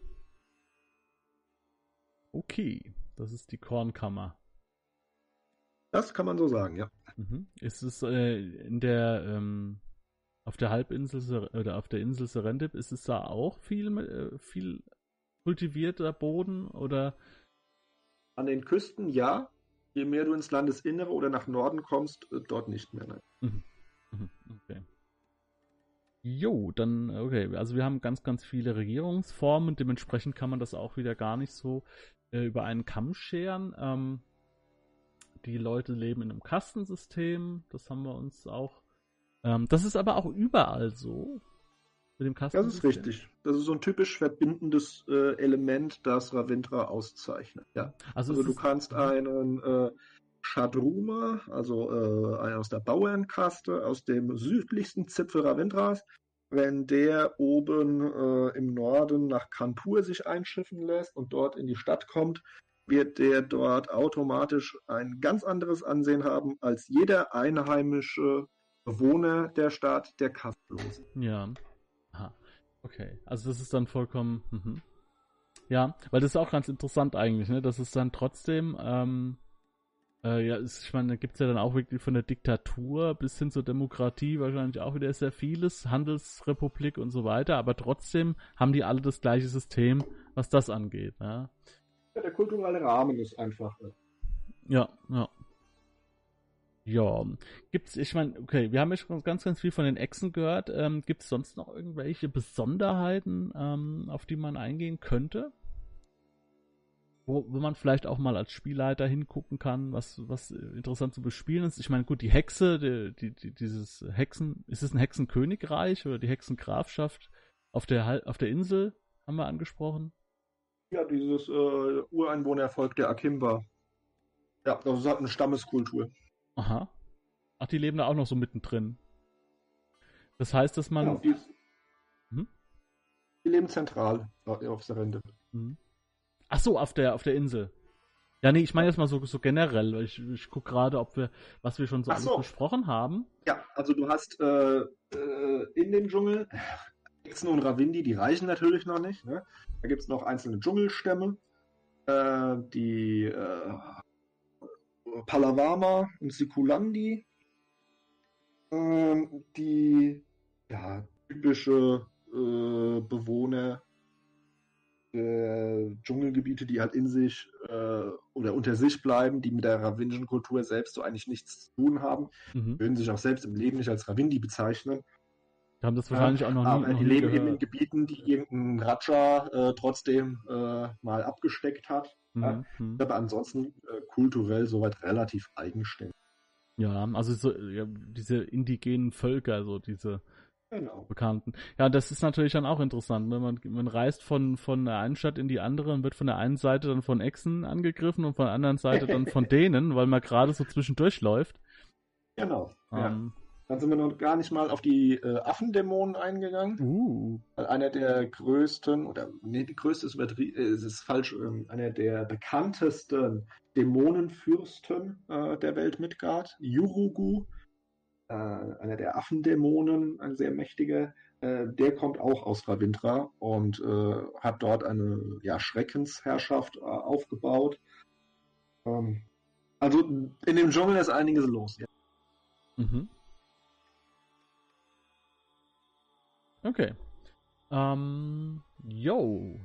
[SPEAKER 1] Okay, das ist die Kornkammer.
[SPEAKER 2] Das kann man so sagen, ja.
[SPEAKER 1] Mhm. Ist es äh, in der ähm, auf der Halbinsel oder auf der Insel Serendip ist es da auch viel äh, viel kultivierter Boden oder
[SPEAKER 2] An den Küsten ja. Je mehr du ins Landesinnere oder nach Norden kommst, äh, dort nicht mehr. Nein.
[SPEAKER 1] Mhm, okay. Jo, dann okay, also wir haben ganz ganz viele Regierungsformen und dementsprechend kann man das auch wieder gar nicht so äh, über einen Kamm scheren. Ähm, die Leute leben in einem Kastensystem, das haben wir uns auch. Ähm, das ist aber auch überall so. Mit dem
[SPEAKER 2] Das
[SPEAKER 1] Kastensystem.
[SPEAKER 2] ist richtig. Das ist so ein typisch verbindendes äh, Element, das Ravindra auszeichnet. Ja.
[SPEAKER 1] Also,
[SPEAKER 2] Also du kannst einen äh, Shadruma, also äh, einen aus der Bauernkaste, aus dem südlichsten Zipfel Ravindras, wenn der oben äh, im Norden nach Kanpur sich einschiffen lässt und dort in die Stadt kommt, wird der dort automatisch ein ganz anderes Ansehen haben als jeder einheimische Bewohner der Stadt, der Kastlos.
[SPEAKER 1] Ja. Aha. Okay. Also das ist dann vollkommen. Mhm. Ja, weil das ist auch ganz interessant eigentlich, ne? Das ist dann trotzdem, ähm, äh, ja, ist, ich meine, da gibt's ja dann auch wirklich von der Diktatur bis hin zur Demokratie wahrscheinlich auch wieder sehr vieles, Handelsrepublik und so weiter, aber trotzdem haben die alle das gleiche System, was das angeht, ja.
[SPEAKER 2] Ja, der kulturelle Rahmen ist einfach. äh,
[SPEAKER 1] Ja, ja. Ja, gibt's, ich meine, okay, wir haben ja schon ganz, ganz viel von den Echsen gehört. Ähm, gibt's sonst noch irgendwelche Besonderheiten, ähm, auf die man eingehen könnte? Wo, wo man vielleicht auch mal als Spielleiter hingucken kann, was, was interessant zu bespielen ist. Ich meine, gut, die Hexe, die, die, die, dieses Hexen, ist es ein Hexenkönigreich oder die Hexengrafschaft auf der, auf der Insel, haben wir angesprochen?
[SPEAKER 2] Ja, dieses äh, Ureinwohnervolk der Akimba. Ja, das ist halt eine Stammeskultur.
[SPEAKER 1] Aha. Ach, die leben da auch noch so mittendrin. Das heißt, dass man.
[SPEAKER 2] Ja, die,
[SPEAKER 1] Hm?
[SPEAKER 2] die leben zentral äh, auf Serende.
[SPEAKER 1] Mhm. Ach so, auf der, auf der Insel. Ja, nee, ich meine jetzt mal so, so generell, ich, ich gucke gerade, ob wir, was wir schon so
[SPEAKER 2] so.
[SPEAKER 1] besprochen haben.
[SPEAKER 2] Ja, also du hast äh, äh, in dem Dschungel Hexen und Ravindi, die reichen natürlich noch nicht. Ne? Da gibt es noch einzelne Dschungelstämme, äh, die äh, Palavama und Sikulandi, ähm, die ja, typische äh, Bewohner äh, Dschungelgebiete, die halt in sich äh, oder unter sich bleiben, die mit der ravindischen Kultur selbst so eigentlich nichts zu tun haben,
[SPEAKER 1] Mhm.
[SPEAKER 2] würden sich auch selbst im Leben nicht als Ravindi bezeichnen.
[SPEAKER 1] Wir haben das wahrscheinlich auch noch nie,
[SPEAKER 2] Aber
[SPEAKER 1] noch
[SPEAKER 2] die
[SPEAKER 1] nie
[SPEAKER 2] leben eben in
[SPEAKER 1] gehört.
[SPEAKER 2] Gebieten, die irgendein Raja äh, trotzdem äh, mal abgesteckt hat.
[SPEAKER 1] Mhm. Mhm.
[SPEAKER 2] Aber ansonsten äh, kulturell soweit relativ eigenständig.
[SPEAKER 1] Ja, also so, ja, diese indigenen Völker, so diese
[SPEAKER 2] Genau.
[SPEAKER 1] Bekannten. Ja, das ist natürlich dann auch interessant. Ne? Man, man reist von, von der einen Stadt in die andere und wird von der einen Seite dann von Echsen angegriffen und von der anderen Seite dann von denen, weil man gerade so zwischendurch läuft.
[SPEAKER 2] Genau. ja. Dann sind wir noch gar nicht mal auf die äh, Affendämonen eingegangen.
[SPEAKER 1] uh,
[SPEAKER 2] Weil einer der größten, oder nee, die größte ist äh, ist falsch, ähm, einer der bekanntesten Dämonenfürsten äh, der Welt Midgard, Yurugu, äh, einer der Affendämonen, ein sehr mächtiger, äh, der kommt auch aus Ravindra und äh, hat dort eine ja, Schreckensherrschaft äh, aufgebaut. Ähm, also in dem Dschungel ist einiges los. Ja.
[SPEAKER 1] mhm. Okay. Ähm, yo.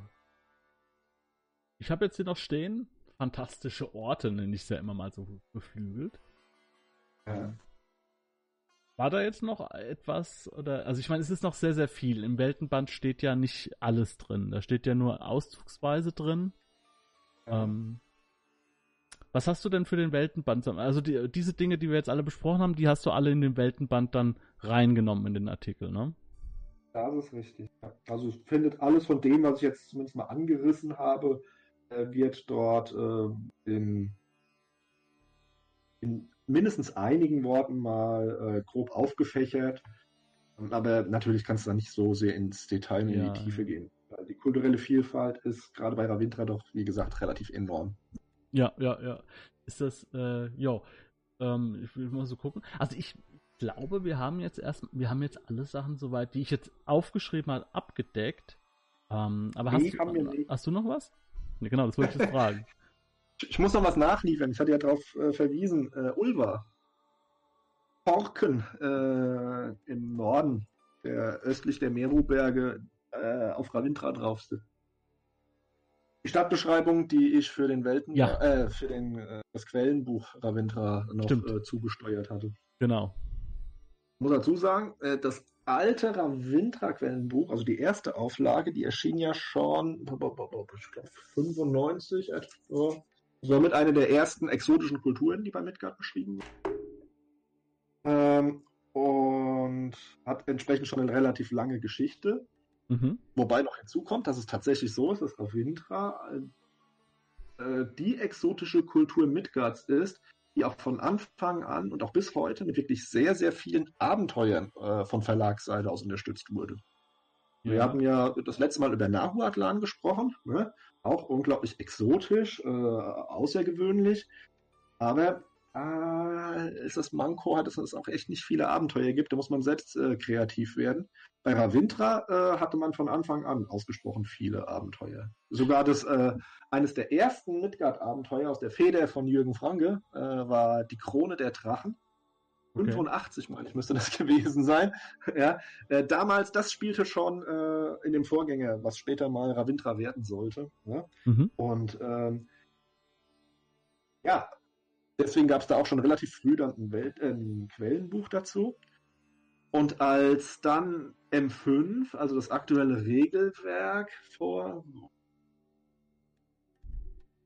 [SPEAKER 1] Ich habe jetzt hier noch stehen, fantastische Orte, nenne ich es ja immer mal so geflügelt.
[SPEAKER 2] Ja.
[SPEAKER 1] War da jetzt noch etwas oder also ich meine, es ist noch sehr sehr viel. Im Weltenband steht ja nicht alles drin. Da steht ja nur auszugsweise drin. Ähm, was hast du denn für den Weltenband? Also die, diese Dinge, die wir jetzt alle besprochen haben, die hast du alle in den Weltenband dann reingenommen in den Artikel, ne?
[SPEAKER 2] Das ist richtig. Ja. Also findet alles von dem, was ich jetzt zumindest mal angerissen habe, äh, wird dort äh, in, in mindestens einigen Worten mal äh, grob aufgefächert. Aber natürlich kannst du da nicht so sehr ins Detail und in
[SPEAKER 1] Ja.
[SPEAKER 2] die Tiefe gehen. Weil die kulturelle Vielfalt ist gerade bei Ravindra doch, wie gesagt, relativ enorm.
[SPEAKER 1] Ja, ja, ja. Ist das, äh, jo. Ähm, ich will mal so gucken. Also ich glaube, wir haben jetzt erst, wir haben jetzt alle Sachen soweit, die ich jetzt aufgeschrieben habe, abgedeckt. Ähm, aber
[SPEAKER 2] Nee,
[SPEAKER 1] hast, du, hast du noch was? Ne, genau, das wollte ich jetzt fragen.
[SPEAKER 2] Ich, muss noch was nachliefern. Ich hatte ja darauf äh, verwiesen. Äh, Ulva. Porken äh, im Norden, der östlich der Meru-Berge äh, auf Ravindra drauf sind. Die Stadtbeschreibung, die ich für den Welten,
[SPEAKER 1] Ja.
[SPEAKER 2] äh, für den, äh, das Quellenbuch Ravindra noch äh, zugesteuert hatte.
[SPEAKER 1] Genau.
[SPEAKER 2] Ich muss dazu sagen, äh, das alte Ravindra-Quellenbuch, also die erste Auflage, die erschien ja schon, ich glaube 95 etwa. Somit eine der ersten exotischen Kulturen, die bei Midgard beschrieben wird. Ähm, und hat entsprechend schon eine relativ lange Geschichte.
[SPEAKER 1] Mhm.
[SPEAKER 2] Wobei noch hinzukommt, dass es tatsächlich so ist, dass Ravindra äh, die exotische Kultur Midgards ist, die auch von Anfang an und auch bis heute mit wirklich sehr, sehr vielen Abenteuern äh, von Verlagsseite aus unterstützt wurde. Wir
[SPEAKER 1] Ja.
[SPEAKER 2] hatten ja das letzte Mal über Nahuatlan gesprochen, ne? auch unglaublich exotisch, äh, außergewöhnlich, aber äh, ist das Manko hat, dass es auch echt nicht viele Abenteuer gibt, da muss man selbst äh, kreativ werden. Bei Ravindra äh, hatte man von Anfang an ausgesprochen viele Abenteuer. Sogar das äh, eines der ersten Midgard-Abenteuer aus der Feder von Jürgen Franke äh, war die Krone der Drachen.
[SPEAKER 1] Okay.
[SPEAKER 2] 85, meine ich, müsste das gewesen sein. ja, äh, damals, das spielte schon äh, in dem Vorgänger, was später mal Ravindra werden sollte. Ja?
[SPEAKER 1] Mhm.
[SPEAKER 2] Und ähm, ja, deswegen gab es da auch schon relativ früh dann ein, Welt, äh, ein Quellenbuch dazu. Und als dann M5, also das aktuelle Regelwerk vor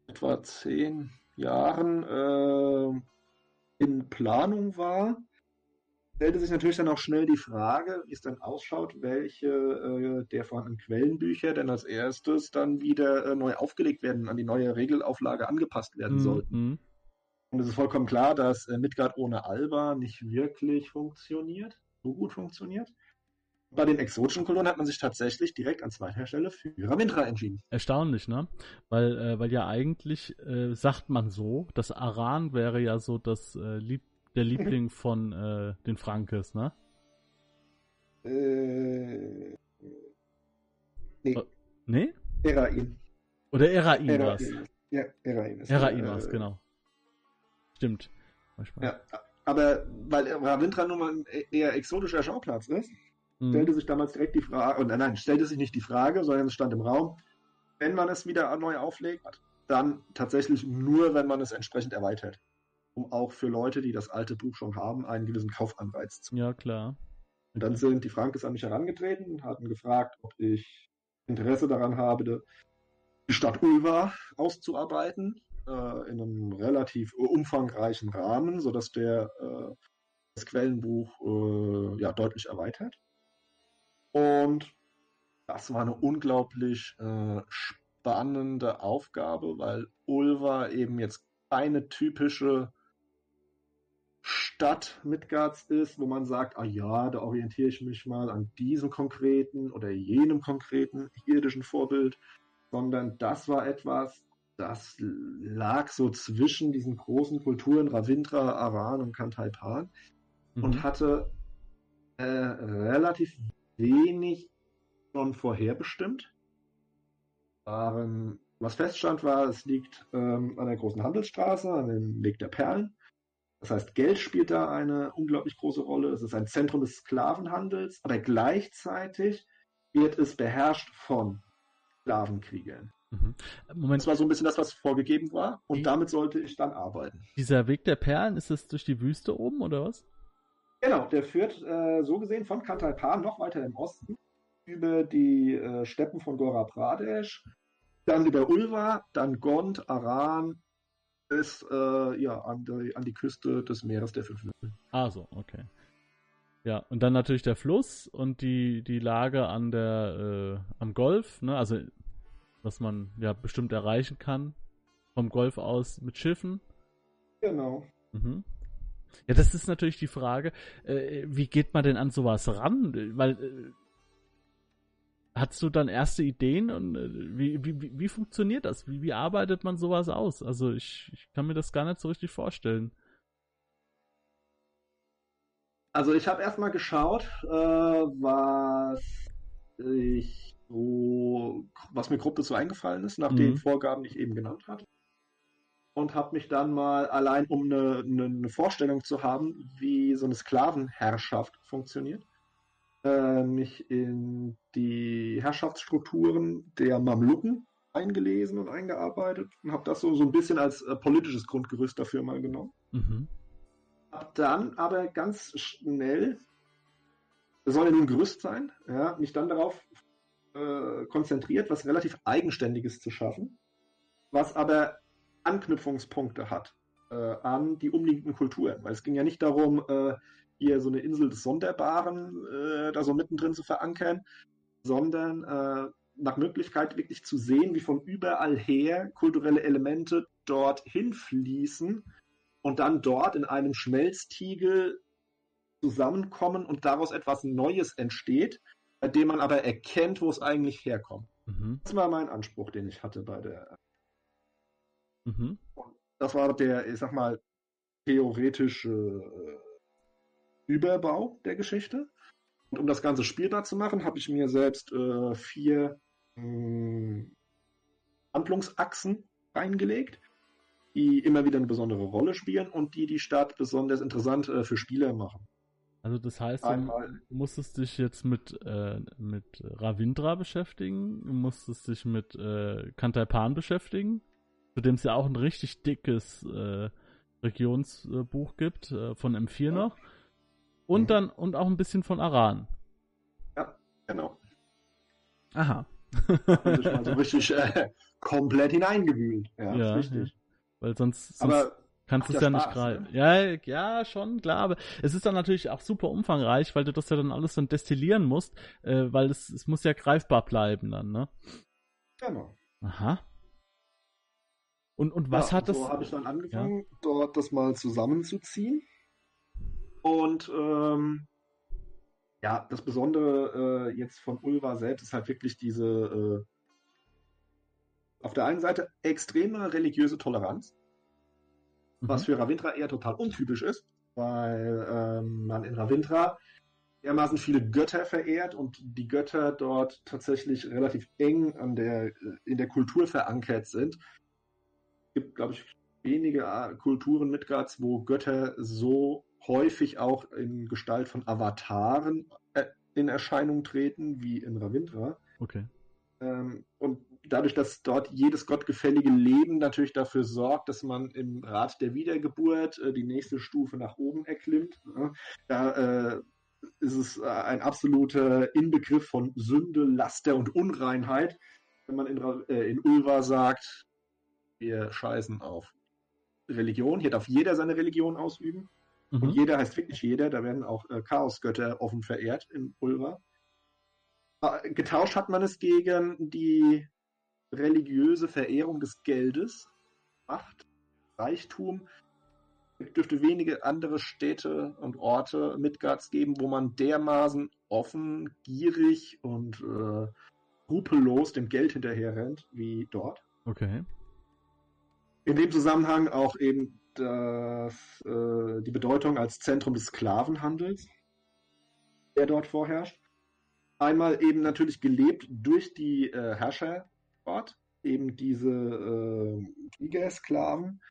[SPEAKER 2] etwa zehn Jahren äh, in Planung war, stellte sich natürlich dann auch schnell die Frage, wie es dann ausschaut, welche äh, der vorhandenen Quellenbücher denn als erstes dann wieder äh, neu aufgelegt werden, an die neue Regelauflage angepasst werden sollten. Und es ist vollkommen klar, dass äh, Midgard ohne Alba nicht wirklich funktioniert, so gut funktioniert. Bei den exotischen Kulturen hat man sich tatsächlich direkt an zweiter Stelle für Ravindra entschieden.
[SPEAKER 1] Erstaunlich, ne? Weil, äh, weil ja eigentlich äh, sagt man so, dass Aran wäre ja so das äh, Lieb der Liebling von äh, den Frankes, ne?
[SPEAKER 2] Äh, nee,
[SPEAKER 1] Nee?
[SPEAKER 2] Erain.
[SPEAKER 1] Oder Erain war's.
[SPEAKER 2] Erain. Ja, Erain ist
[SPEAKER 1] Erain
[SPEAKER 2] äh,
[SPEAKER 1] war's, genau. Stimmt. Manchmal.
[SPEAKER 2] Ja, aber weil Ravindra nun mal ein eher exotischer Schauplatz ist,
[SPEAKER 1] Mhm.
[SPEAKER 2] stellte sich damals direkt die Frage, und nein, nein, stellte sich nicht die Frage, sondern es stand im Raum, wenn man es wieder neu auflegt, dann tatsächlich nur, wenn man es entsprechend erweitert. Um auch für Leute, die das alte Buch schon haben, einen gewissen Kaufanreiz zu
[SPEAKER 1] Ja, klar.
[SPEAKER 2] Und dann sind die Frankes an mich herangetreten und hatten gefragt, ob ich Interesse daran habe, die Stadt Ulva auszuarbeiten, äh, in einem relativ umfangreichen Rahmen, sodass der äh, das Quellenbuch äh, ja deutlich erweitert. Und das war eine unglaublich äh, spannende Aufgabe, weil Ulva eben jetzt keine typische Stadt Midgards ist, wo man sagt, ah ja, da orientiere ich mich mal an diesem konkreten oder jenem konkreten irdischen Vorbild, sondern das war etwas, das lag so zwischen diesen großen Kulturen Ravindra, Aran und Kantaipan mhm. und hatte äh, relativ wenig schon vorherbestimmt. Ähm, was feststand war, es liegt ähm, an der großen Handelsstraße, an dem Weg der Perlen. Das heißt, Geld spielt da eine unglaublich große Rolle. Es ist ein Zentrum des Sklavenhandels, aber gleichzeitig wird es beherrscht von Sklavenkriegern. Mhm. Moment. Das war so ein bisschen das, was vorgegeben war und damit sollte ich dann arbeiten.
[SPEAKER 1] Dieser Weg der Perlen, ist das durch die Wüste oben oder was?
[SPEAKER 2] Genau, der führt äh, so gesehen von Kantalpan noch weiter im Osten über die äh, Steppen von Gora Pradesh, dann über Ulva, dann Gond, Aran, bis äh, ja, an die, an die Küste des Meeres der Fünf Löwen.
[SPEAKER 1] Ah, so, okay. Ja, und dann natürlich der Fluss und die, die Lage an der, äh, am Golf, ne, also was man ja bestimmt erreichen kann. Vom Golf aus mit Schiffen.
[SPEAKER 2] Genau.
[SPEAKER 1] Mhm. Ja, das ist natürlich die Frage, äh, wie geht man denn an sowas ran? Weil äh, Hast du dann erste Ideen und äh, wie, wie, wie funktioniert das? Wie, wie arbeitet man sowas aus? Also ich, ich kann mir das gar nicht so richtig vorstellen.
[SPEAKER 2] Also ich habe erstmal geschaut, äh, was ich so, was mir grob so eingefallen ist, nach mhm. den Vorgaben, die ich eben genannt hatte. Und habe mich dann mal allein, um eine, eine, eine Vorstellung zu haben, wie so eine Sklavenherrschaft funktioniert, äh, mich in die Herrschaftsstrukturen der Mamluken eingelesen und eingearbeitet und habe das so, so ein bisschen als äh, politisches Grundgerüst dafür mal genommen. Mhm. Hab dann aber ganz schnell, das soll ja nur ein Gerüst sein, ja, mich dann darauf äh, konzentriert, was relativ Eigenständiges zu schaffen, was aber Anknüpfungspunkte hat äh, an die umliegenden Kulturen. Weil es ging ja nicht darum, äh, hier so eine Insel des Sonderbaren äh, da so mittendrin zu verankern, sondern äh, nach Möglichkeit wirklich zu sehen, wie von überall her kulturelle Elemente dort hinfließen und dann dort in einem Schmelztiegel zusammenkommen und daraus etwas Neues entsteht, bei dem man aber erkennt, wo es eigentlich herkommt. Mhm. Das war mein Anspruch, den ich hatte bei der. Mhm. Das war der, ich sag mal, theoretische äh, Überbau der Geschichte. Und um das Ganze spielbar zu machen, habe ich mir selbst äh, vier äh, Handlungsachsen reingelegt, die immer wieder eine besondere Rolle spielen und die die Stadt besonders interessant äh, für Spieler machen.
[SPEAKER 1] Also das heißt, Einmal. du musstest dich jetzt mit, äh, mit Ravindra beschäftigen, du musstest dich mit äh, Kantaipan beschäftigen, zu dem es ja auch ein richtig dickes äh, Regionsbuch gibt, äh, von M4 ja. noch. Und mhm. dann, und auch ein bisschen von Aran.
[SPEAKER 2] Ja, genau.
[SPEAKER 1] Aha.
[SPEAKER 2] Sich mal so richtig äh, komplett hineingewühlt. Ja, ja ist richtig. Ja.
[SPEAKER 1] Weil sonst, sonst aber kannst du es ja Spaß, nicht greifen. Ne? Ja, ja, schon, klar. Aber es ist dann natürlich auch super umfangreich, weil du das ja dann alles dann destillieren musst, äh, weil es, es muss ja greifbar bleiben dann, ne?
[SPEAKER 2] Genau.
[SPEAKER 1] Aha. Und, und was ja, hat das?
[SPEAKER 2] So habe ich dann angefangen, ja. dort das mal zusammenzuziehen. Und ähm, ja, das Besondere äh, jetzt von Ulva selbst ist halt wirklich diese äh, auf der einen Seite extreme religiöse Toleranz, mhm. was für Ravindra eher total untypisch ist, weil ähm, man in Ravindra dermaßen viele Götter verehrt und die Götter dort tatsächlich relativ eng an der, äh, in der Kultur verankert sind. Es gibt, glaube ich, wenige äh, Kulturen Midgards, wo Götter so häufig auch in Gestalt von Avataren äh, in Erscheinung treten, wie in Ravindra.
[SPEAKER 1] Okay.
[SPEAKER 2] Ähm, und dadurch, dass dort jedes gottgefällige Leben natürlich dafür sorgt, dass man im Rad der Wiedergeburt äh, die nächste Stufe nach oben erklimmt. Ne? Da äh, ist es äh, ein absoluter Inbegriff von Sünde, Laster und Unreinheit, wenn man in, äh, in Ulva sagt, wir scheißen auf Religion. Hier darf jeder seine Religion ausüben. Mhm. Und jeder heißt wirklich jeder. Da werden auch äh, Chaosgötter offen verehrt in Ulva. Äh, getauscht hat man es gegen die religiöse Verehrung des Geldes, Macht, Reichtum. Es dürfte wenige andere Städte und Orte Midgards geben, wo man dermaßen offen, gierig und äh, skrupellos dem Geld hinterher rennt, wie dort.
[SPEAKER 1] Okay.
[SPEAKER 2] In dem Zusammenhang auch eben das, äh, die Bedeutung als Zentrum des Sklavenhandels, der dort vorherrscht. Einmal eben natürlich gelebt durch die äh, Herrscher dort, eben diese äh, Kriegersklaven,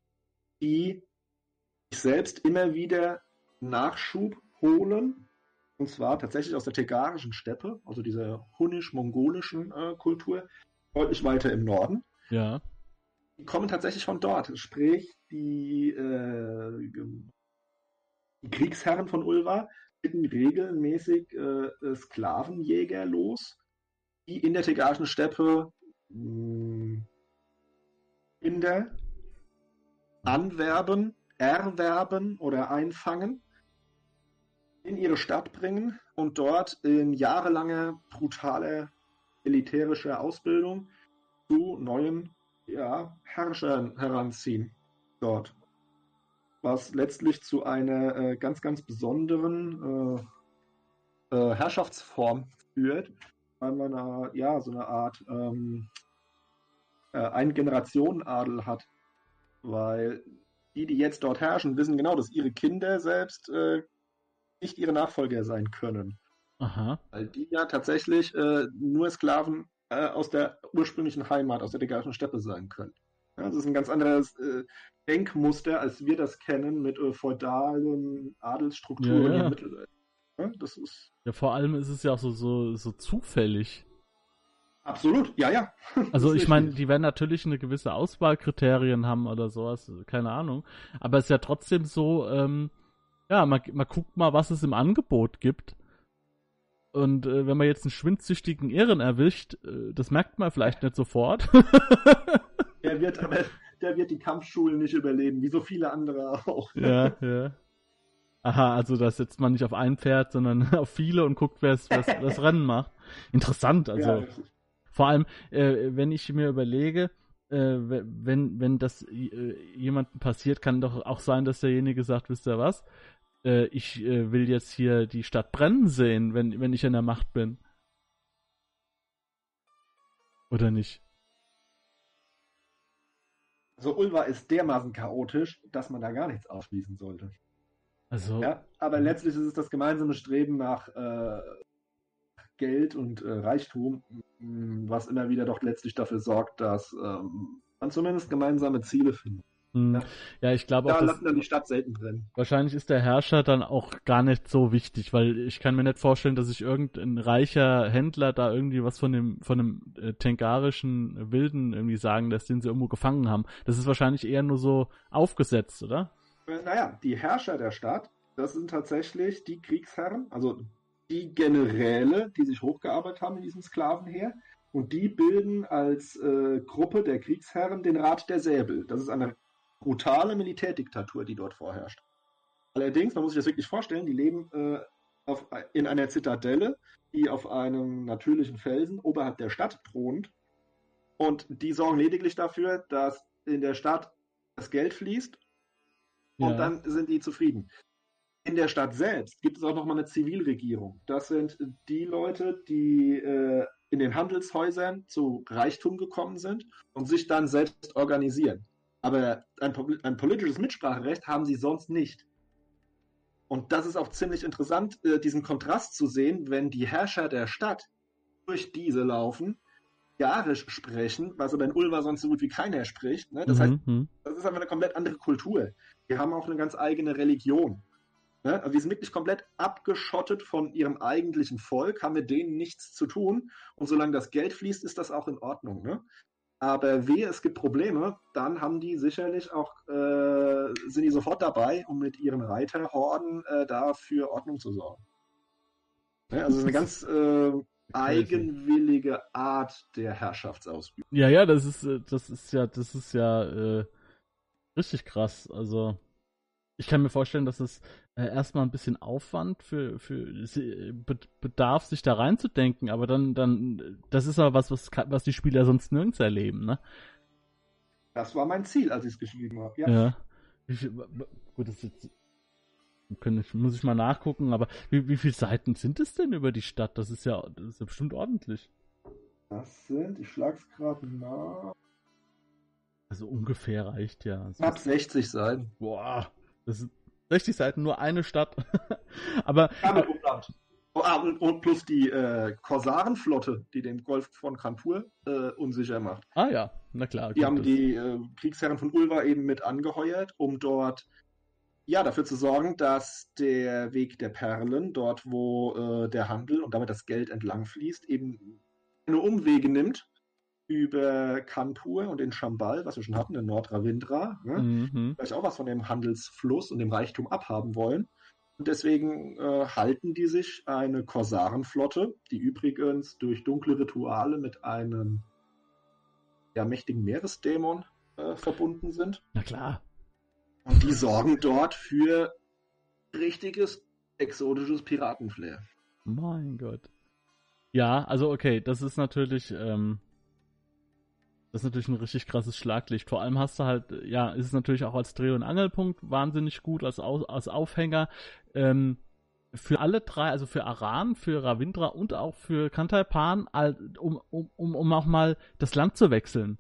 [SPEAKER 2] die sich selbst immer wieder Nachschub holen, und zwar tatsächlich aus der tegarischen Steppe, also dieser hunnisch-mongolischen äh, Kultur, deutlich weiter im Norden.
[SPEAKER 1] Ja.
[SPEAKER 2] Die kommen tatsächlich von dort. Sprich, die, äh, die Kriegsherren von Ulva schicken regelmäßig äh, Sklavenjäger los, die in der tegarischen Steppe Kinder anwerben, erwerben oder einfangen, in ihre Stadt bringen und dort in jahrelanger brutaler militärischer Ausbildung zu neuen ja, Herrschern heranziehen dort. Was letztlich zu einer äh, ganz, ganz besonderen äh, äh, Herrschaftsform führt, weil man äh, ja so eine Art ähm, äh, Ein-Generationen-Adel hat. Weil die, die jetzt dort herrschen, wissen genau, dass ihre Kinder selbst äh, nicht ihre Nachfolger sein können.
[SPEAKER 1] Aha.
[SPEAKER 2] Weil die ja tatsächlich äh, nur Sklaven äh, aus der ursprünglichen Heimat, aus der degarischen Steppe sein können. Ja, das ist ein ganz anderes äh, Denkmuster, als wir das kennen mit äh, feudalen Adelsstrukturen
[SPEAKER 1] ja, ja.
[SPEAKER 2] im Mittelalter. Ja, das ist
[SPEAKER 1] ja, vor allem ist es ja auch so, so, so zufällig.
[SPEAKER 2] Absolut, ja, ja.
[SPEAKER 1] Also ich meine, die werden natürlich eine gewisse Auswahlkriterien haben oder sowas, keine Ahnung. Aber es ist ja trotzdem so, ähm, ja, man, man guckt mal, was es im Angebot gibt. Und äh, wenn man jetzt einen schwindsüchtigen Irren erwischt, äh, das merkt man vielleicht nicht sofort.
[SPEAKER 2] der wird aber, der wird die Kampfschulen nicht überleben, wie so viele andere auch.
[SPEAKER 1] Ja, ja. Aha, also da setzt man nicht auf ein Pferd, sondern auf viele und guckt, wer das Rennen macht. Interessant, also. Ja, vor allem, äh, wenn ich mir überlege, äh, wenn, wenn das äh, jemandem passiert, kann doch auch sein, dass derjenige sagt, wisst ihr was? Äh, ich äh, will jetzt hier die Stadt brennen sehen, wenn, wenn ich in der Macht bin. Oder nicht?
[SPEAKER 2] Also Ulva ist dermaßen chaotisch, dass man da gar nichts ausschließen sollte.
[SPEAKER 1] Also.
[SPEAKER 2] Ja, aber letztlich ist es das gemeinsame Streben nach äh, Geld und äh, Reichtum, was immer wieder doch letztlich dafür sorgt, dass ähm, man zumindest gemeinsame Ziele findet.
[SPEAKER 1] Hm. Ja, ich glaube
[SPEAKER 2] auch. Da lassen dann die Stadt selten drin.
[SPEAKER 1] Wahrscheinlich ist der Herrscher dann auch gar nicht so wichtig, weil ich kann mir nicht vorstellen, dass sich irgendein reicher Händler da irgendwie was von dem, von dem äh, tengarischen Wilden irgendwie sagen lässt, den sie irgendwo gefangen haben. Das ist wahrscheinlich eher nur so aufgesetzt, oder?
[SPEAKER 2] Äh, naja, die Herrscher der Stadt, das sind tatsächlich die Kriegsherren, also die Generäle, die sich hochgearbeitet haben in diesem Sklavenheer. Und die bilden als äh, Gruppe der Kriegsherren den Rat der Säbel. Das ist eine brutale Militärdiktatur, die dort vorherrscht. Allerdings, man muss sich das wirklich vorstellen, die leben äh, auf, in einer Zitadelle, die auf einem natürlichen Felsen oberhalb der Stadt thront. Und die sorgen lediglich dafür, dass in der Stadt das Geld fließt. Und ja. dann sind die zufrieden. In der Stadt selbst gibt es auch nochmal eine Zivilregierung. Das sind die Leute, die äh, in den Handelshäusern zu Reichtum gekommen sind und sich dann selbst organisieren. Aber ein, ein politisches Mitspracherecht haben sie sonst nicht. Und das ist auch ziemlich interessant, äh, diesen Kontrast zu sehen, wenn die Herrscher der Stadt durch diese laufen, Jarisch sprechen, was aber in Ulva sonst so gut wie keiner spricht. Ne? Das mhm. heißt, mhm. das ist einfach eine komplett andere Kultur. Wir haben auch eine ganz eigene Religion. Ne? Also die sind wirklich komplett abgeschottet von ihrem eigentlichen Volk, haben mit denen nichts zu tun. Und solange das Geld fließt, ist das auch in Ordnung. Ne? Aber wehe, es gibt Probleme, dann haben die sicherlich auch, äh, sind die sofort dabei, um mit ihren Reiterhorden äh, da für Ordnung zu sorgen. Ja, also es ist eine ganz äh, eigenwillige Art der Herrschaftsausübung.
[SPEAKER 1] Ja, ja, das ist, äh, das ist ja, das ist ja äh, richtig krass. Also ich kann mir vorstellen, dass es äh, erstmal ein bisschen Aufwand für, für bedarf, sich da reinzudenken, aber dann, dann, das ist aber was, was, was die Spieler sonst nirgends erleben, ne?
[SPEAKER 2] Das war mein Ziel, als ich es geschrieben habe, ja.
[SPEAKER 1] Ja. Gut, das jetzt, ich, muss ich mal nachgucken, aber wie, wie viele Seiten sind es denn über die Stadt? Das ist ja, das ist ja bestimmt ordentlich.
[SPEAKER 2] Das sind, ich schlag's gerade nach.
[SPEAKER 1] Also ungefähr reicht ja.
[SPEAKER 2] Ab 60 Seiten.
[SPEAKER 1] Boah, das ist 60 Seiten, nur eine Stadt. Aber.
[SPEAKER 2] Oh, ah, und, und, plus die äh, Korsarenflotte, die den Golf von Kanpur äh, unsicher macht.
[SPEAKER 1] Ah ja, na klar.
[SPEAKER 2] Die haben das. die äh, Kriegsherren von Ulva eben mit angeheuert, um dort ja dafür zu sorgen, dass der Weg der Perlen, dort wo äh, der Handel und damit das Geld entlang fließt, eben eine Umwege nimmt über Kanpur und den Chambal, was wir schon hatten, in Nordravindra, ne? mhm. vielleicht auch was von dem Handelsfluss und dem Reichtum abhaben wollen. Und deswegen äh, halten die sich eine Korsarenflotte, die übrigens durch dunkle Rituale mit einem ja, mächtigen Meeresdämon äh, verbunden sind.
[SPEAKER 1] Na klar.
[SPEAKER 2] Und die sorgen dort für richtiges exotisches Piratenflair.
[SPEAKER 1] Mein Gott. Ja, also okay, das ist natürlich, ähm, das ist natürlich ein richtig krasses Schlaglicht. Vor allem hast du halt, ja, ist es natürlich auch als Dreh- und Angelpunkt wahnsinnig gut, als, als Aufhänger. Ähm, für alle drei, also für Aran, für Ravindra und auch für Kantaipan, um, um, um auch mal das Land zu wechseln.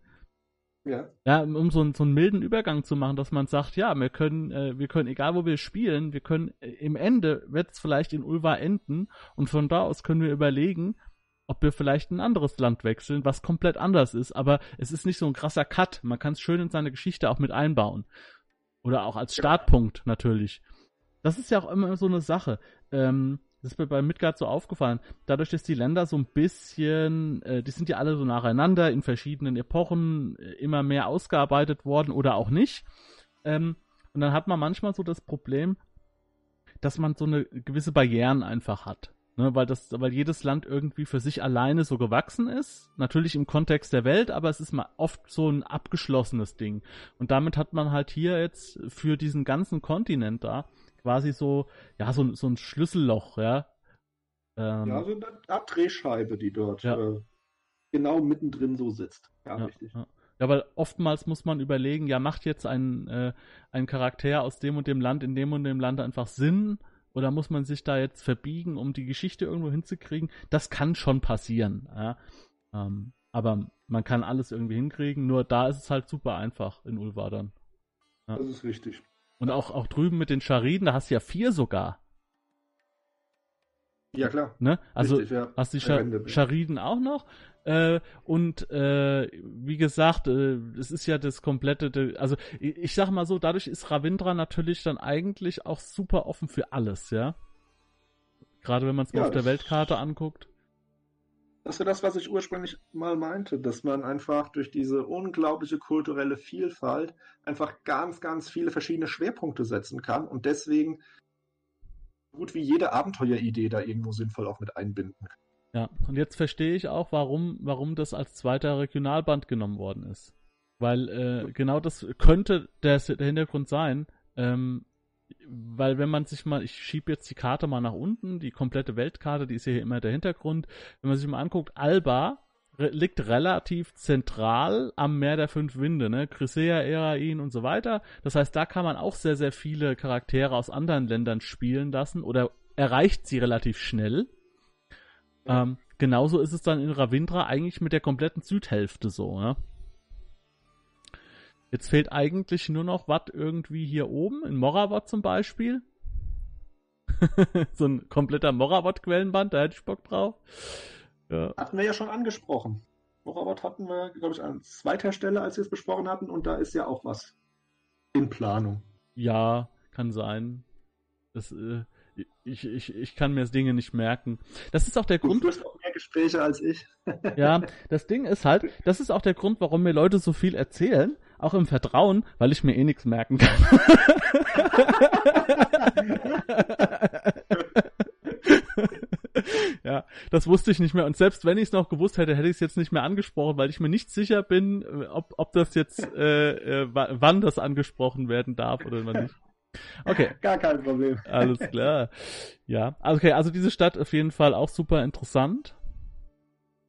[SPEAKER 1] Ja. Ja, um so, einen, so einen milden Übergang zu machen, dass man sagt, ja, wir können, äh, wir können, egal wo wir spielen, wir können, äh, im Ende wird es vielleicht in Ulva enden und von da aus können wir überlegen, ob wir vielleicht ein anderes Land wechseln, was komplett anders ist. Aber es ist nicht so ein krasser Cut. Man kann es schön in seine Geschichte auch mit einbauen. Oder auch als Startpunkt natürlich. Das ist ja auch immer so eine Sache. Ähm, das ist mir bei Midgard so aufgefallen. Dadurch, dass die Länder so ein bisschen, äh, die sind ja alle so nacheinander in verschiedenen Epochen äh, immer mehr ausgearbeitet worden oder auch nicht. Ähm, und dann hat man manchmal so das Problem, dass man so eine gewisse Barrieren einfach hat. Ne, weil das, weil jedes Land irgendwie für sich alleine so gewachsen ist. Natürlich im Kontext der Welt, aber es ist mal oft so ein abgeschlossenes Ding. Und damit hat man halt hier jetzt für diesen ganzen Kontinent da quasi so, ja, so, so ein Schlüsselloch, ja.
[SPEAKER 2] Ähm, ja, so eine Art Drehscheibe, die dort ja. äh, genau mittendrin so sitzt. Ja,
[SPEAKER 1] ja
[SPEAKER 2] richtig.
[SPEAKER 1] Ja. Ja, weil oftmals muss man überlegen, ja, macht jetzt ein, äh, ein Charakter aus dem und dem Land in dem und dem Land einfach Sinn? Oder muss man sich da jetzt verbiegen, um die Geschichte irgendwo hinzukriegen? Das kann schon passieren. Ja? Ähm, aber man kann alles irgendwie hinkriegen, nur da ist es halt super einfach in Ulvadern.
[SPEAKER 2] Ja. Das ist richtig.
[SPEAKER 1] Und auch, auch drüben mit den Chariden, da hast du ja vier sogar.
[SPEAKER 2] Ja, klar.
[SPEAKER 1] Ne? Also Richtig, ja. hast du die Chariden auch noch. Äh, und äh, wie gesagt, äh, es ist ja das komplette, also ich, ich sag mal so, dadurch ist Ravindra natürlich dann eigentlich auch super offen für alles, ja. Gerade wenn man es mal ja, auf der Weltkarte anguckt.
[SPEAKER 2] Das ist ja das, was ich ursprünglich mal meinte, dass man einfach durch diese unglaubliche kulturelle Vielfalt einfach ganz, ganz viele verschiedene Schwerpunkte setzen kann und deswegen gut wie jede Abenteueridee da irgendwo sinnvoll auch mit einbinden kann.
[SPEAKER 1] Ja, und jetzt verstehe ich auch, warum, warum das als zweiter Regionalband genommen worden ist. Weil äh, genau das könnte der, der Hintergrund sein. Ähm, weil wenn man sich mal, ich schiebe jetzt die Karte mal nach unten, die komplette Weltkarte, die ist hier immer der Hintergrund. Wenn man sich mal anguckt, Alba re liegt relativ zentral am Meer der fünf Winde, ne? Crisea, Erain und so weiter. Das heißt, da kann man auch sehr, sehr viele Charaktere aus anderen Ländern spielen lassen oder erreicht sie relativ schnell. Ähm, genauso ist es dann in Ravindra eigentlich mit der kompletten Südhälfte so, ne? Jetzt fehlt eigentlich nur noch was irgendwie hier oben, in Morawat zum Beispiel. so ein kompletter Morawat-Quellenband, da hätte ich Bock drauf.
[SPEAKER 2] Ja. Hatten wir ja schon angesprochen. Morawat hatten wir, glaube ich, an zweiter Stelle, als wir es besprochen hatten, und da ist ja auch was in Planung.
[SPEAKER 1] Ja, kann sein. Das, äh, ich, ich, ich kann mir das Dinge nicht merken. Das ist auch der
[SPEAKER 2] Du
[SPEAKER 1] Grund.
[SPEAKER 2] führst auch mehr Gespräche als ich.
[SPEAKER 1] Ja, das Ding ist halt, das ist auch der Grund, warum mir Leute so viel erzählen, auch im Vertrauen, weil ich mir eh nichts merken kann. ja, das wusste ich nicht mehr. Und selbst wenn ich es noch gewusst hätte, hätte ich es jetzt nicht mehr angesprochen, weil ich mir nicht sicher bin, äh, ob, ob das jetzt, äh, äh, wa- wann das angesprochen werden darf oder wann nicht. Okay.
[SPEAKER 2] Gar kein Problem.
[SPEAKER 1] Alles klar. Ja, also okay, also diese Stadt auf jeden Fall auch super interessant.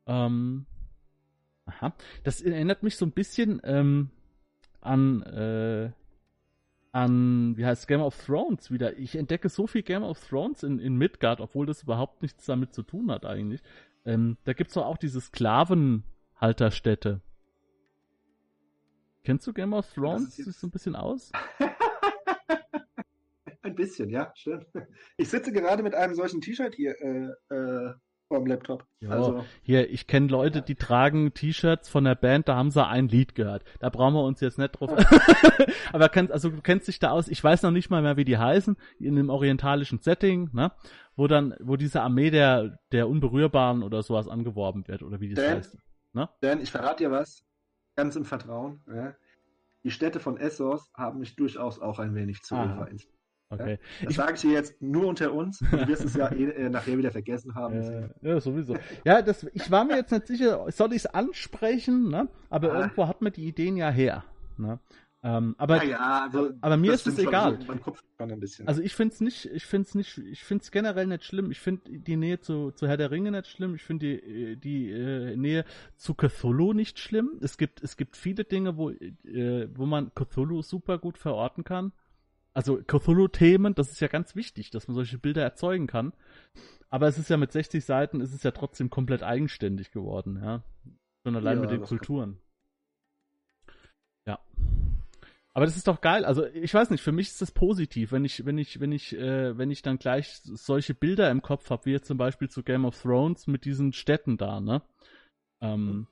[SPEAKER 1] Ähm, aha. Das erinnert mich so ein bisschen ähm, an äh, an wie heißt Game of Thrones wieder. Ich entdecke so viel Game of Thrones in, in Midgard, obwohl das überhaupt nichts damit zu tun hat eigentlich. Ähm, da gibt's doch auch diese Sklavenhalterstätte. Kennst du Game of Thrones? Sieht so ein bisschen aus?
[SPEAKER 2] Ein bisschen, ja, stimmt. Ich sitze gerade mit einem solchen T-Shirt hier äh, äh, vor dem Laptop.
[SPEAKER 1] Ja.
[SPEAKER 2] Also,
[SPEAKER 1] Hier, ich kenne Leute, die tragen T-Shirts von der Band, da haben sie ein Lied gehört. Da brauchen wir uns jetzt nicht drauf. Aber kennst, also du kennst dich da aus, ich weiß noch nicht mal mehr, wie die heißen, in einem orientalischen Setting, ne? Wo dann, wo diese Armee der, der Unberührbaren oder sowas angeworben wird, oder wie das
[SPEAKER 2] Dan?
[SPEAKER 1] heißt.
[SPEAKER 2] Dan, ich verrate dir was, ganz im Vertrauen. Ja. Die Städte von Essos haben mich durchaus auch ein wenig zu
[SPEAKER 1] Aha.
[SPEAKER 2] Eva
[SPEAKER 1] Okay.
[SPEAKER 2] Das sage ich dir jetzt nur unter uns. Du wirst es ja eh, äh, nachher wieder vergessen haben.
[SPEAKER 1] Äh, ja, sowieso. Ja, das, ich war mir jetzt nicht sicher, soll ich es ansprechen, ne? Aber
[SPEAKER 2] Ah.
[SPEAKER 1] irgendwo hat man die Ideen ja her. Ne? Ähm, aber
[SPEAKER 2] ja, also,
[SPEAKER 1] aber mir ist es egal.
[SPEAKER 2] So.
[SPEAKER 1] Also ich find's nicht, ich find's nicht, ich find's generell nicht schlimm. Ich find die Nähe zu, zu Herr der Ringe nicht schlimm. Ich finde die, äh, die äh, Nähe zu Cthulhu nicht schlimm. Es gibt, es gibt viele Dinge, wo, äh, wo man Cthulhu super gut verorten kann. Also Cthulhu-Themen, das ist ja ganz wichtig, dass man solche Bilder erzeugen kann. Aber es ist ja mit 60 Seiten, ist es ja trotzdem komplett eigenständig geworden, ja. Schon allein
[SPEAKER 2] Ja,
[SPEAKER 1] mit den Kulturen. Ja. Aber das ist doch geil. Also ich weiß nicht, für mich ist das positiv, wenn ich, wenn ich, wenn ich, äh, wenn ich dann gleich solche Bilder im Kopf habe, wie jetzt zum Beispiel zu Game of Thrones mit diesen Städten da, ne? Ähm,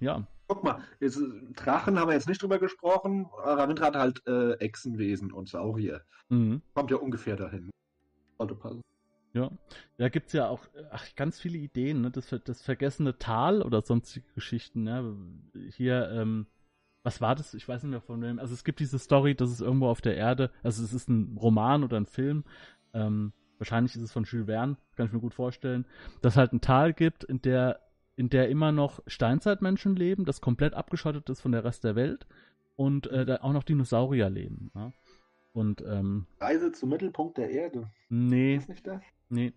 [SPEAKER 1] ja.
[SPEAKER 2] Guck mal, jetzt, äh, Drachen haben wir jetzt nicht drüber gesprochen. Ravindra hat halt äh, Echsenwesen und Saurier.
[SPEAKER 1] Mhm.
[SPEAKER 2] Kommt ja ungefähr dahin. Sollte passen.
[SPEAKER 1] Ja, da gibt's ja auch ach, ganz viele Ideen, ne? Das, das vergessene Tal oder sonstige Geschichten, ne? Hier, ähm, was war das? Ich weiß nicht mehr von wem. Also es gibt diese Story, dass es irgendwo auf der Erde, also es ist ein Roman oder ein Film, ähm, wahrscheinlich ist es von Jules Verne, kann ich mir gut vorstellen, dass halt ein Tal gibt, in der, in der immer noch Steinzeitmenschen leben, das komplett abgeschottet ist von der Rest der Welt und äh, da auch noch Dinosaurier leben. Ja? Und ähm,
[SPEAKER 2] Reise zum Mittelpunkt der Erde.
[SPEAKER 1] nee,
[SPEAKER 2] Ist nicht das?
[SPEAKER 1] Nee,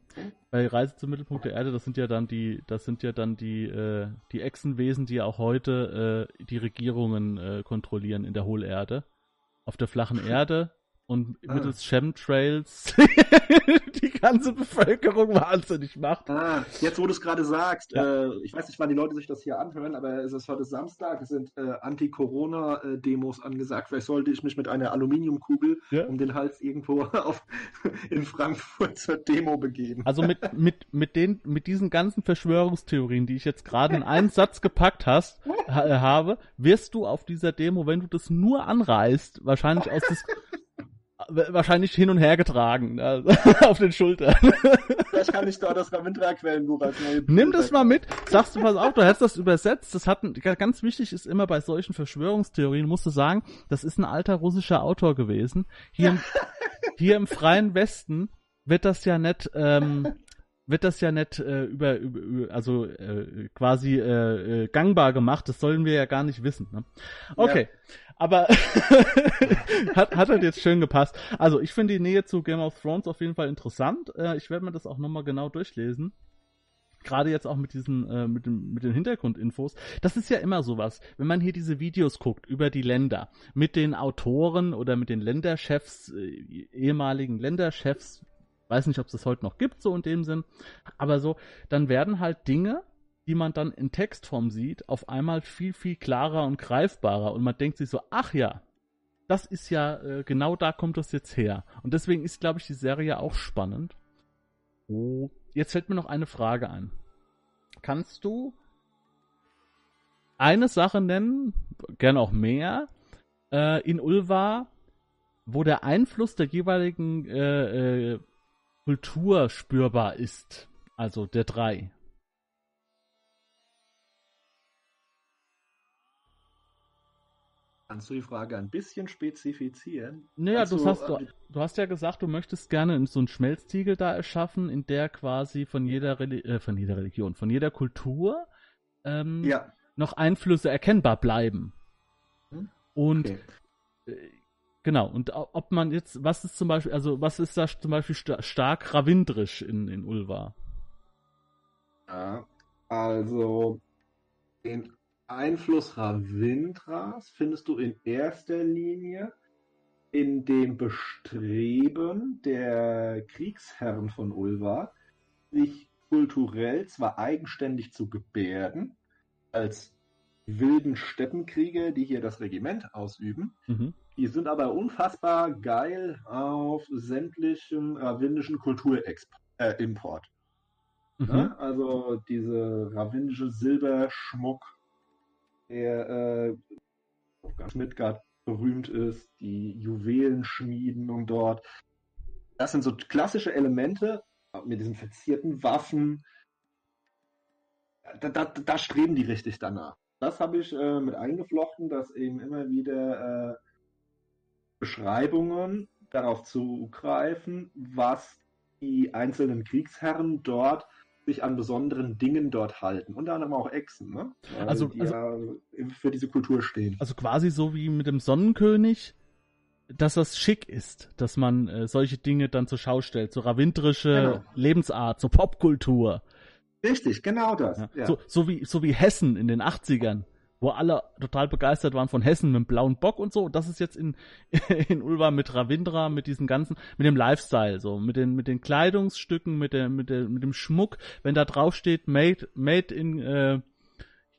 [SPEAKER 1] bei Reise zum Mittelpunkt der Erde, das sind ja dann die, das sind ja dann die, äh, die Echsenwesen, die ja auch heute äh, die Regierungen äh, kontrollieren in der Hohlerde. Auf der flachen Erde und
[SPEAKER 2] Ah.
[SPEAKER 1] mittels Chemtrails die ganze Bevölkerung wahnsinnig macht.
[SPEAKER 2] Ah, jetzt wo du es gerade sagst,
[SPEAKER 1] Ja.
[SPEAKER 2] äh, ich weiß nicht, wann die Leute sich das hier anhören, aber es ist heute Samstag, es sind äh, Anti-Corona-Demos angesagt. Vielleicht sollte ich mich mit einer Aluminiumkugel
[SPEAKER 1] Ja.
[SPEAKER 2] um den Hals irgendwo auf, in Frankfurt zur Demo begeben.
[SPEAKER 1] Also mit, mit, mit den, mit diesen ganzen Verschwörungstheorien, die ich jetzt gerade in einen Satz gepackt hast, ha, äh, habe, wirst du auf dieser Demo, wenn du das nur anreißt, wahrscheinlich aus wahrscheinlich hin und her getragen, also, auf den Schultern.
[SPEAKER 2] Vielleicht kann ich da das Ravindra-Quellenbuch als neue
[SPEAKER 1] Nimm das mal mit, sagst du, pass auf, du hast das übersetzt, das hat, ein, ganz wichtig ist immer bei solchen Verschwörungstheorien, musst du sagen, das ist ein alter russischer Autor gewesen. Hier, im, hier im freien Westen wird das ja nicht, ähm, wird das ja nicht äh, über, über, also äh, quasi äh, äh, gangbar gemacht, das sollen wir ja gar nicht wissen. Ne? Okay, aber hat, hat halt jetzt schön gepasst. Also ich finde die Nähe zu Game of Thrones auf jeden Fall interessant. Äh, ich werde mir das auch nochmal genau durchlesen. Gerade jetzt auch mit diesen, äh, mit, dem, mit den Hintergrundinfos. Das ist ja immer sowas, wenn man hier diese Videos guckt über die Länder, mit den Autoren oder mit den Länderchefs, äh, ehemaligen Länderchefs, weiß nicht, ob es das heute noch gibt, so in dem Sinn, aber so, dann werden halt Dinge, die man dann in Textform sieht, auf einmal viel, viel klarer und greifbarer und man denkt sich so, ach ja, das ist ja, äh, genau da kommt das jetzt her. Und deswegen ist, glaube ich, die Serie auch spannend. Oh, jetzt fällt mir noch eine Frage ein. Kannst du eine Sache nennen, gern auch mehr, äh, in Ulva, wo der Einfluss der jeweiligen äh, äh, Kultur spürbar ist. Also der drei.
[SPEAKER 2] Kannst du die Frage ein bisschen spezifizieren?
[SPEAKER 1] Naja,
[SPEAKER 2] also,
[SPEAKER 1] du, hast, du, du, hast ja gesagt, du möchtest gerne so einen Schmelztiegel da erschaffen, in der quasi von jeder, Reli äh, von jeder Religion, von jeder Kultur ähm, ja. noch Einflüsse erkennbar bleiben. Hm? Und okay. Äh, genau, und ob man jetzt, was ist zum Beispiel, also was ist da zum Beispiel sta stark ravindrisch in, in Ulva?
[SPEAKER 2] Ja, also in Einfluss Ravindras findest du in erster Linie in dem Bestreben der Kriegsherren von Ulva, sich kulturell zwar eigenständig zu gebärden, als wilden Steppenkrieger, die hier das Regiment ausüben, mhm. Die sind aber unfassbar geil auf sämtlichen ravindischen Kulturimport. Äh, mhm. ne? Also diese ravindische Silberschmuck, der äh, auf Midgard berühmt ist, die Juwelenschmieden dort. Das sind so klassische Elemente mit diesen verzierten Waffen. Da, da, da streben die richtig danach. Das habe ich äh, mit eingeflochten, dass eben immer wieder äh, Beschreibungen darauf zugreifen, was die einzelnen Kriegsherren dort sich an besonderen Dingen dort halten. Unter anderem auch Echsen, ne?
[SPEAKER 1] Weil also, die also
[SPEAKER 2] ja für diese Kultur stehen.
[SPEAKER 1] Also quasi so wie mit dem Sonnenkönig, dass das schick ist, dass man äh, solche Dinge dann zur Schau stellt, so ravindrische genau. Lebensart, so Popkultur.
[SPEAKER 2] Richtig, genau das. Ja.
[SPEAKER 1] Ja. So, so, wie, so wie Hessen in den 80ern wo alle total begeistert waren von Hessen mit dem blauen Bock und so. Das ist jetzt in, in Ulva mit Ravindra, mit diesem ganzen, mit dem Lifestyle, so, mit den, mit den Kleidungsstücken, mit der, mit der, mit dem Schmuck. Wenn da drauf steht, made, made in, äh,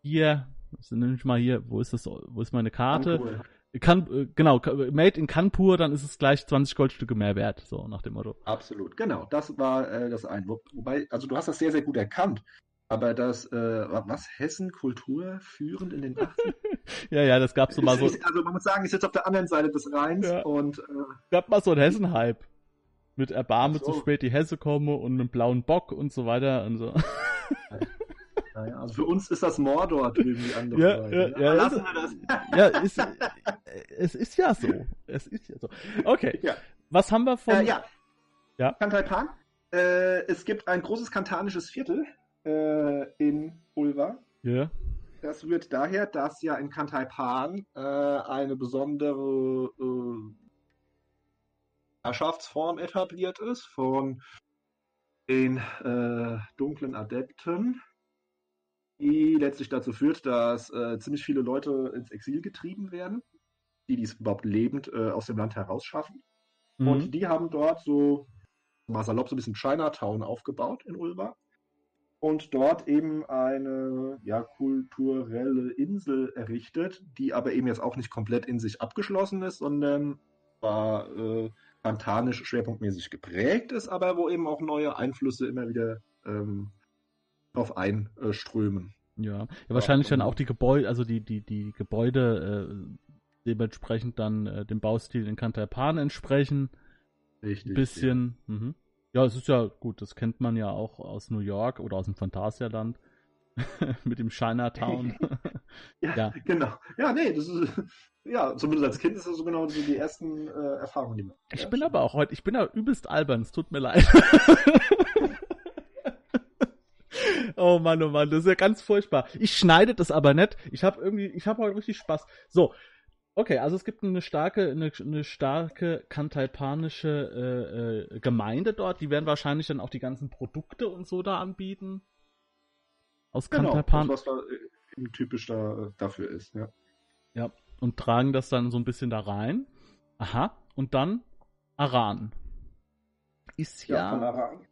[SPEAKER 1] hier, nehme ich mal hier, wo ist das, wo ist meine Karte? Kan, äh, genau, made in Kanpur, dann ist es gleich 20 Goldstücke mehr wert, so nach dem Motto.
[SPEAKER 2] Absolut, genau. Das war äh, das ein. Wobei, also du hast das sehr, sehr gut erkannt. Aber das, äh, was, Hessen Kultur führend in den 80
[SPEAKER 1] Ja, ja, das gab's so mal so.
[SPEAKER 2] Ist, also man muss sagen, ist jetzt auf der anderen Seite des Rheins ja. und. Äh,
[SPEAKER 1] gab mal so einen Hessen-Hype. Mit Erbarme so. zu spät die Hesse komme und mit blauen Bock und so weiter und so.
[SPEAKER 2] Naja, also für uns ist das Mordor drüben die andere
[SPEAKER 1] ja, Seite. Ja, ja, lassen wir das. ja, ist, es ist ja so. Es ist ja so. Okay. Ja. Was haben wir von. Äh,
[SPEAKER 2] ja. ja. Kantaipan. Äh, es gibt ein großes kantanisches Viertel äh, in Ulva.
[SPEAKER 1] Ja.
[SPEAKER 2] Das rührt daher, dass ja in Kantaipan äh, eine besondere äh, Herrschaftsform etabliert ist von den äh, dunklen Adepten, die letztlich dazu führt, dass äh, ziemlich viele Leute ins Exil getrieben werden, die dies überhaupt lebend äh, aus dem Land herausschaffen. Mhm. Und die haben dort so mal salopp so ein bisschen Chinatown aufgebaut in Ulva und dort eben eine ja, kulturelle Insel errichtet, die aber eben jetzt auch nicht komplett in sich abgeschlossen ist, sondern war äh, kantanisch schwerpunktmäßig geprägt ist, aber wo eben auch neue Einflüsse immer wieder ähm, drauf einströmen.
[SPEAKER 1] Ja. ja, wahrscheinlich ja, dann auch die Gebäude, also die, die, die Gebäude äh, dementsprechend dann äh, dem Baustil in Kanterpan entsprechen. Richtig. Ein bisschen. Ja. Mhm. Ja, es ist ja gut, das kennt man ja auch aus New York oder aus dem Phantasialand mit dem Chinatown.
[SPEAKER 2] ja, ja, genau. Ja, nee, das ist ja, zumindest als Kind ist das so genau so die ersten äh, Erfahrungen, die man.
[SPEAKER 1] Ich bin aber auch heute, ich bin ja übelst albern, es tut mir leid. oh Mann, oh Mann, das ist ja ganz furchtbar. Ich schneide das aber nicht. Ich habe irgendwie, ich habe heute richtig Spaß. So, Okay, also es gibt eine starke, eine, eine starke kantalpanische äh, äh, Gemeinde dort. Die werden wahrscheinlich dann auch die ganzen Produkte und so da anbieten.
[SPEAKER 2] Aus genau, Kantalpan. was da äh, typisch da, äh, dafür ist, ja.
[SPEAKER 1] Ja, und tragen das dann so ein bisschen da rein. Aha, und dann Aran. Ist ja, ja von Aran.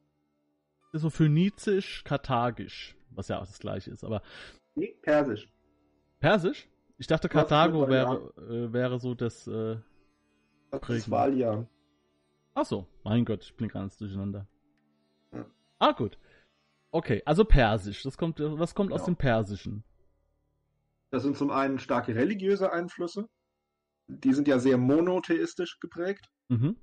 [SPEAKER 1] so phönizisch, karthagisch, was ja auch das gleiche ist, aber.
[SPEAKER 2] Nee, persisch.
[SPEAKER 1] Persisch? Ich dachte, Karthago wäre, äh, wäre so das. Äh,
[SPEAKER 2] das Wahljahr.
[SPEAKER 1] Ach so, mein Gott, ich bin ganz durcheinander. Ja. Ah, gut. Okay, also Persisch. Das kommt, was kommt genau. aus dem Persischen?
[SPEAKER 2] Das sind zum einen starke religiöse Einflüsse. die sind ja sehr monotheistisch geprägt
[SPEAKER 1] Mhm.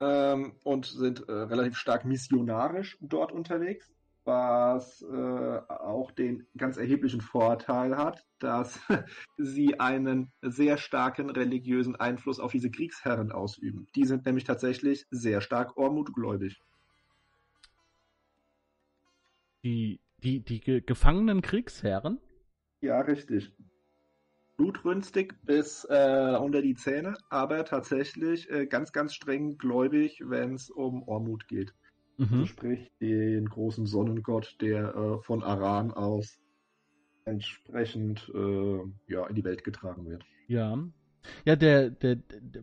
[SPEAKER 2] ähm, und sind äh, relativ stark missionarisch dort unterwegs, was äh, auch den ganz erheblichen Vorteil hat, dass sie einen sehr starken religiösen Einfluss auf diese Kriegsherren ausüben. Die sind nämlich tatsächlich sehr stark ormutgläubig.
[SPEAKER 1] Die, die, die ge gefangenen Kriegsherren?
[SPEAKER 2] Ja, richtig. Blutrünstig bis äh, unter die Zähne, aber tatsächlich äh, ganz, ganz streng gläubig, wenn es um Ormut geht. Also
[SPEAKER 1] Mhm.
[SPEAKER 2] sprich den großen Sonnengott, der äh, von Aran aus entsprechend äh, ja, in die Welt getragen wird.
[SPEAKER 1] Ja. Ja, der, der, der,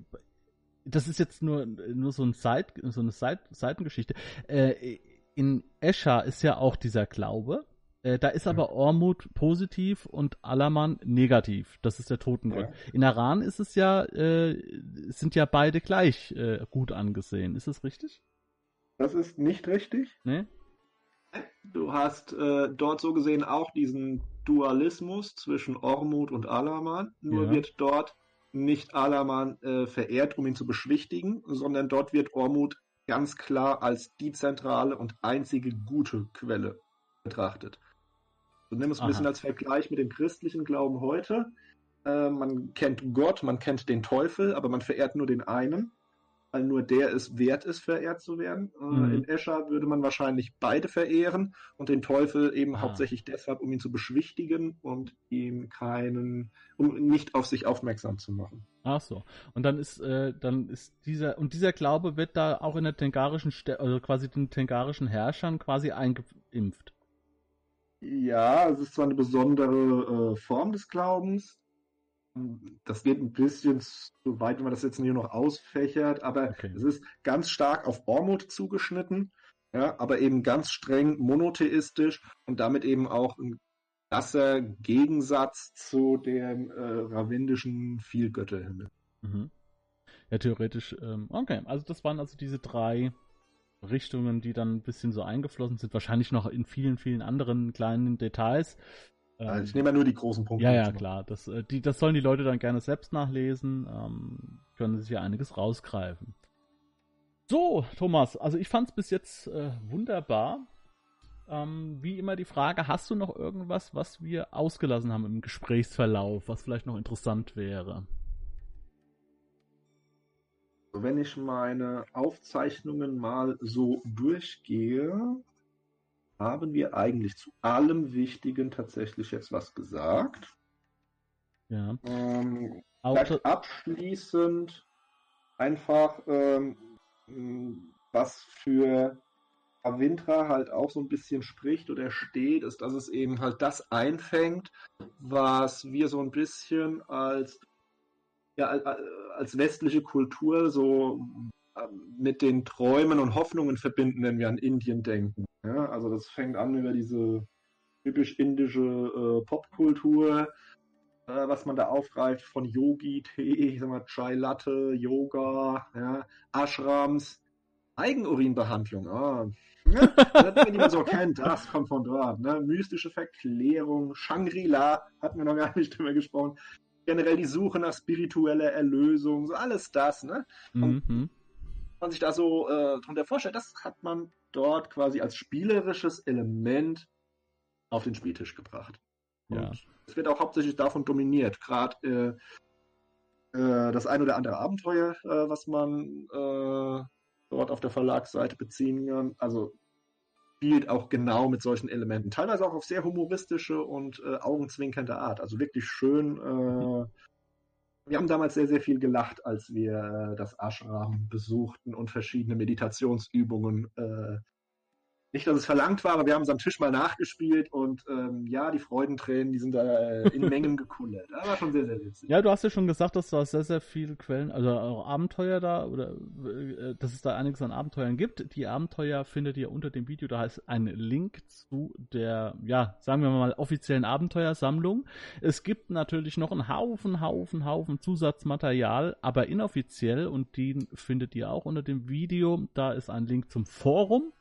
[SPEAKER 1] das ist jetzt nur, nur so, ein Seit, so eine Seit, Seitengeschichte. Äh, in Escher ist ja auch dieser Glaube. Äh, da ist aber Ormut positiv und Alaman negativ. Das ist der Totengott.
[SPEAKER 2] Ja.
[SPEAKER 1] In Aran ist es ja, äh, sind ja beide gleich äh, gut angesehen. Ist das richtig?
[SPEAKER 2] Das ist nicht richtig.
[SPEAKER 1] Ne?
[SPEAKER 2] Du hast äh, dort so gesehen auch diesen Dualismus zwischen Ormut und Alaman. Nur
[SPEAKER 1] Ja.
[SPEAKER 2] wird dort nicht Alaman äh, verehrt, um ihn zu beschwichtigen, sondern dort wird Ormut ganz klar als die zentrale und einzige gute Quelle betrachtet. So nimm es ein
[SPEAKER 1] Aha.
[SPEAKER 2] bisschen als Vergleich mit dem christlichen Glauben heute. Äh, man kennt Gott, man kennt den Teufel, aber man verehrt nur den einen, weil nur der es wert ist, verehrt zu werden. Äh,
[SPEAKER 1] Mhm.
[SPEAKER 2] In Escher würde man wahrscheinlich beide verehren und den Teufel eben
[SPEAKER 1] Ah.
[SPEAKER 2] hauptsächlich deshalb, um ihn zu beschwichtigen und ihm keinen, um nicht auf sich aufmerksam zu machen.
[SPEAKER 1] Ach so. Und dann ist, äh, dann ist dieser, und dieser Glaube wird da auch in der tengarischen, also quasi den tengarischen Herrschern quasi eingeimpft.
[SPEAKER 2] Ja, es ist zwar eine besondere äh, Form des Glaubens. Das wird ein bisschen zu weit, wenn man das jetzt hier noch ausfächert, aber
[SPEAKER 1] Okay.
[SPEAKER 2] es ist ganz stark auf Ormut zugeschnitten, ja, aber eben ganz streng monotheistisch und damit eben auch ein krasser Gegensatz zu dem äh, ravindischen Vielgötterhimmel.
[SPEAKER 1] Mhm. Ja, theoretisch, ähm, okay. Also das waren also diese drei Richtungen, die dann ein bisschen so eingeflossen sind. Wahrscheinlich noch in vielen, vielen anderen kleinen Details. Ähm,
[SPEAKER 2] Also ich nehme ja nur die großen Punkte.
[SPEAKER 1] ja, ja,
[SPEAKER 2] noch.
[SPEAKER 1] klar. Das, äh, die, das sollen die Leute dann gerne selbst nachlesen. Ähm, können sich ja einiges rausgreifen. So, Thomas, also ich fand es bis jetzt äh, wunderbar. Ähm, wie immer die Frage, hast du noch irgendwas, was wir ausgelassen haben im Gesprächsverlauf, was vielleicht noch interessant wäre?
[SPEAKER 2] Wenn ich meine Aufzeichnungen mal so durchgehe, haben wir eigentlich zu allem Wichtigen tatsächlich jetzt was gesagt.
[SPEAKER 1] Ja.
[SPEAKER 2] Ähm, vielleicht abschließend einfach, ähm, was für Avintra halt auch so ein bisschen spricht oder steht, ist, dass es eben halt das einfängt, was wir so ein bisschen als ja, al- al- als westliche Kultur so mit den Träumen und Hoffnungen verbinden, wenn wir an Indien denken. Ja, also das fängt an über diese typisch indische äh, Popkultur, äh, was man da aufgreift von Yogi, Tee, ich sag mal Chai Latte, Yoga, ja, Ashrams, Eigenurinbehandlung. Ah. Ja, Dinge, die man so kennt, das kommt von dort. Ne? Mystische Verklärung, Shangri-La, hatten wir noch gar nicht drüber gesprochen. Generell die Suche nach spiritueller Erlösung, so alles das, ne?
[SPEAKER 1] Mhm.
[SPEAKER 2] Man sich da so äh, drunter vorstellt, das hat man dort quasi als spielerisches Element auf den Spieltisch gebracht.
[SPEAKER 1] Ja.
[SPEAKER 2] Und es wird auch hauptsächlich davon dominiert. Gerade äh, äh, das ein oder andere Abenteuer, äh, was man äh, dort auf der Verlagsseite beziehen kann, also spielt auch genau mit solchen Elementen. Teilweise auch auf sehr humoristische und äh, augenzwinkernde Art. Also wirklich schön. Wir haben damals sehr, sehr viel gelacht, als wir äh, das Ashram besuchten und verschiedene Meditationsübungen äh, nicht, dass es verlangt war, aber wir haben es am Tisch mal nachgespielt und ähm, ja, die Freudentränen, die sind da äh, in Mengen gekullert. Das war schon sehr, sehr witzig.
[SPEAKER 1] Ja, du hast ja schon gesagt, dass da sehr, sehr viele Quellen, also auch Abenteuer da, oder äh, dass es da einiges an Abenteuern gibt. Die Abenteuer findet ihr unter dem Video, da heißt ein Link zu der, ja, sagen wir mal, offiziellen Abenteuersammlung. Es gibt natürlich noch einen Haufen, Haufen, Haufen Zusatzmaterial, aber inoffiziell und den findet ihr auch unter dem Video. Da ist ein Link zum Forum.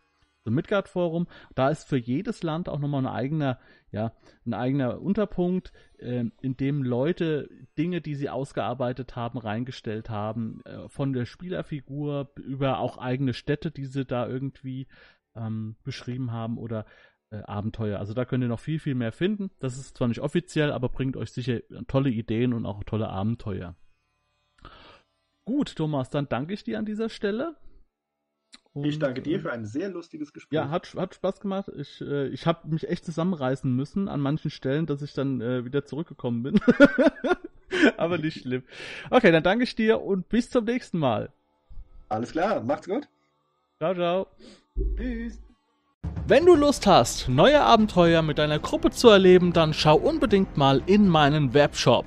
[SPEAKER 1] So Midgard-Forum. Da ist für jedes Land auch nochmal ein eigener, ja, ein eigener Unterpunkt, äh, in dem Leute Dinge, die sie ausgearbeitet haben, reingestellt haben, äh, von der Spielerfigur über auch eigene Städte, die sie da irgendwie ähm, beschrieben haben oder äh, Abenteuer. Also da könnt ihr noch viel, viel mehr finden. Das ist zwar nicht offiziell, aber bringt euch sicher tolle Ideen und auch tolle Abenteuer. Gut, Thomas, dann danke ich dir an dieser Stelle.
[SPEAKER 2] Und, ich danke dir für ein sehr lustiges Gespräch.
[SPEAKER 1] Ja, hat, hat Spaß gemacht. Ich, äh, ich habe mich echt zusammenreißen müssen an manchen Stellen, dass ich dann äh, wieder zurückgekommen bin. Aber nicht schlimm. Okay, dann danke ich dir und bis zum nächsten Mal.
[SPEAKER 2] Alles klar, macht's gut.
[SPEAKER 1] Ciao, ciao. Tschüss. Wenn du Lust hast, neue Abenteuer mit deiner Gruppe zu erleben, dann schau unbedingt mal in meinen Webshop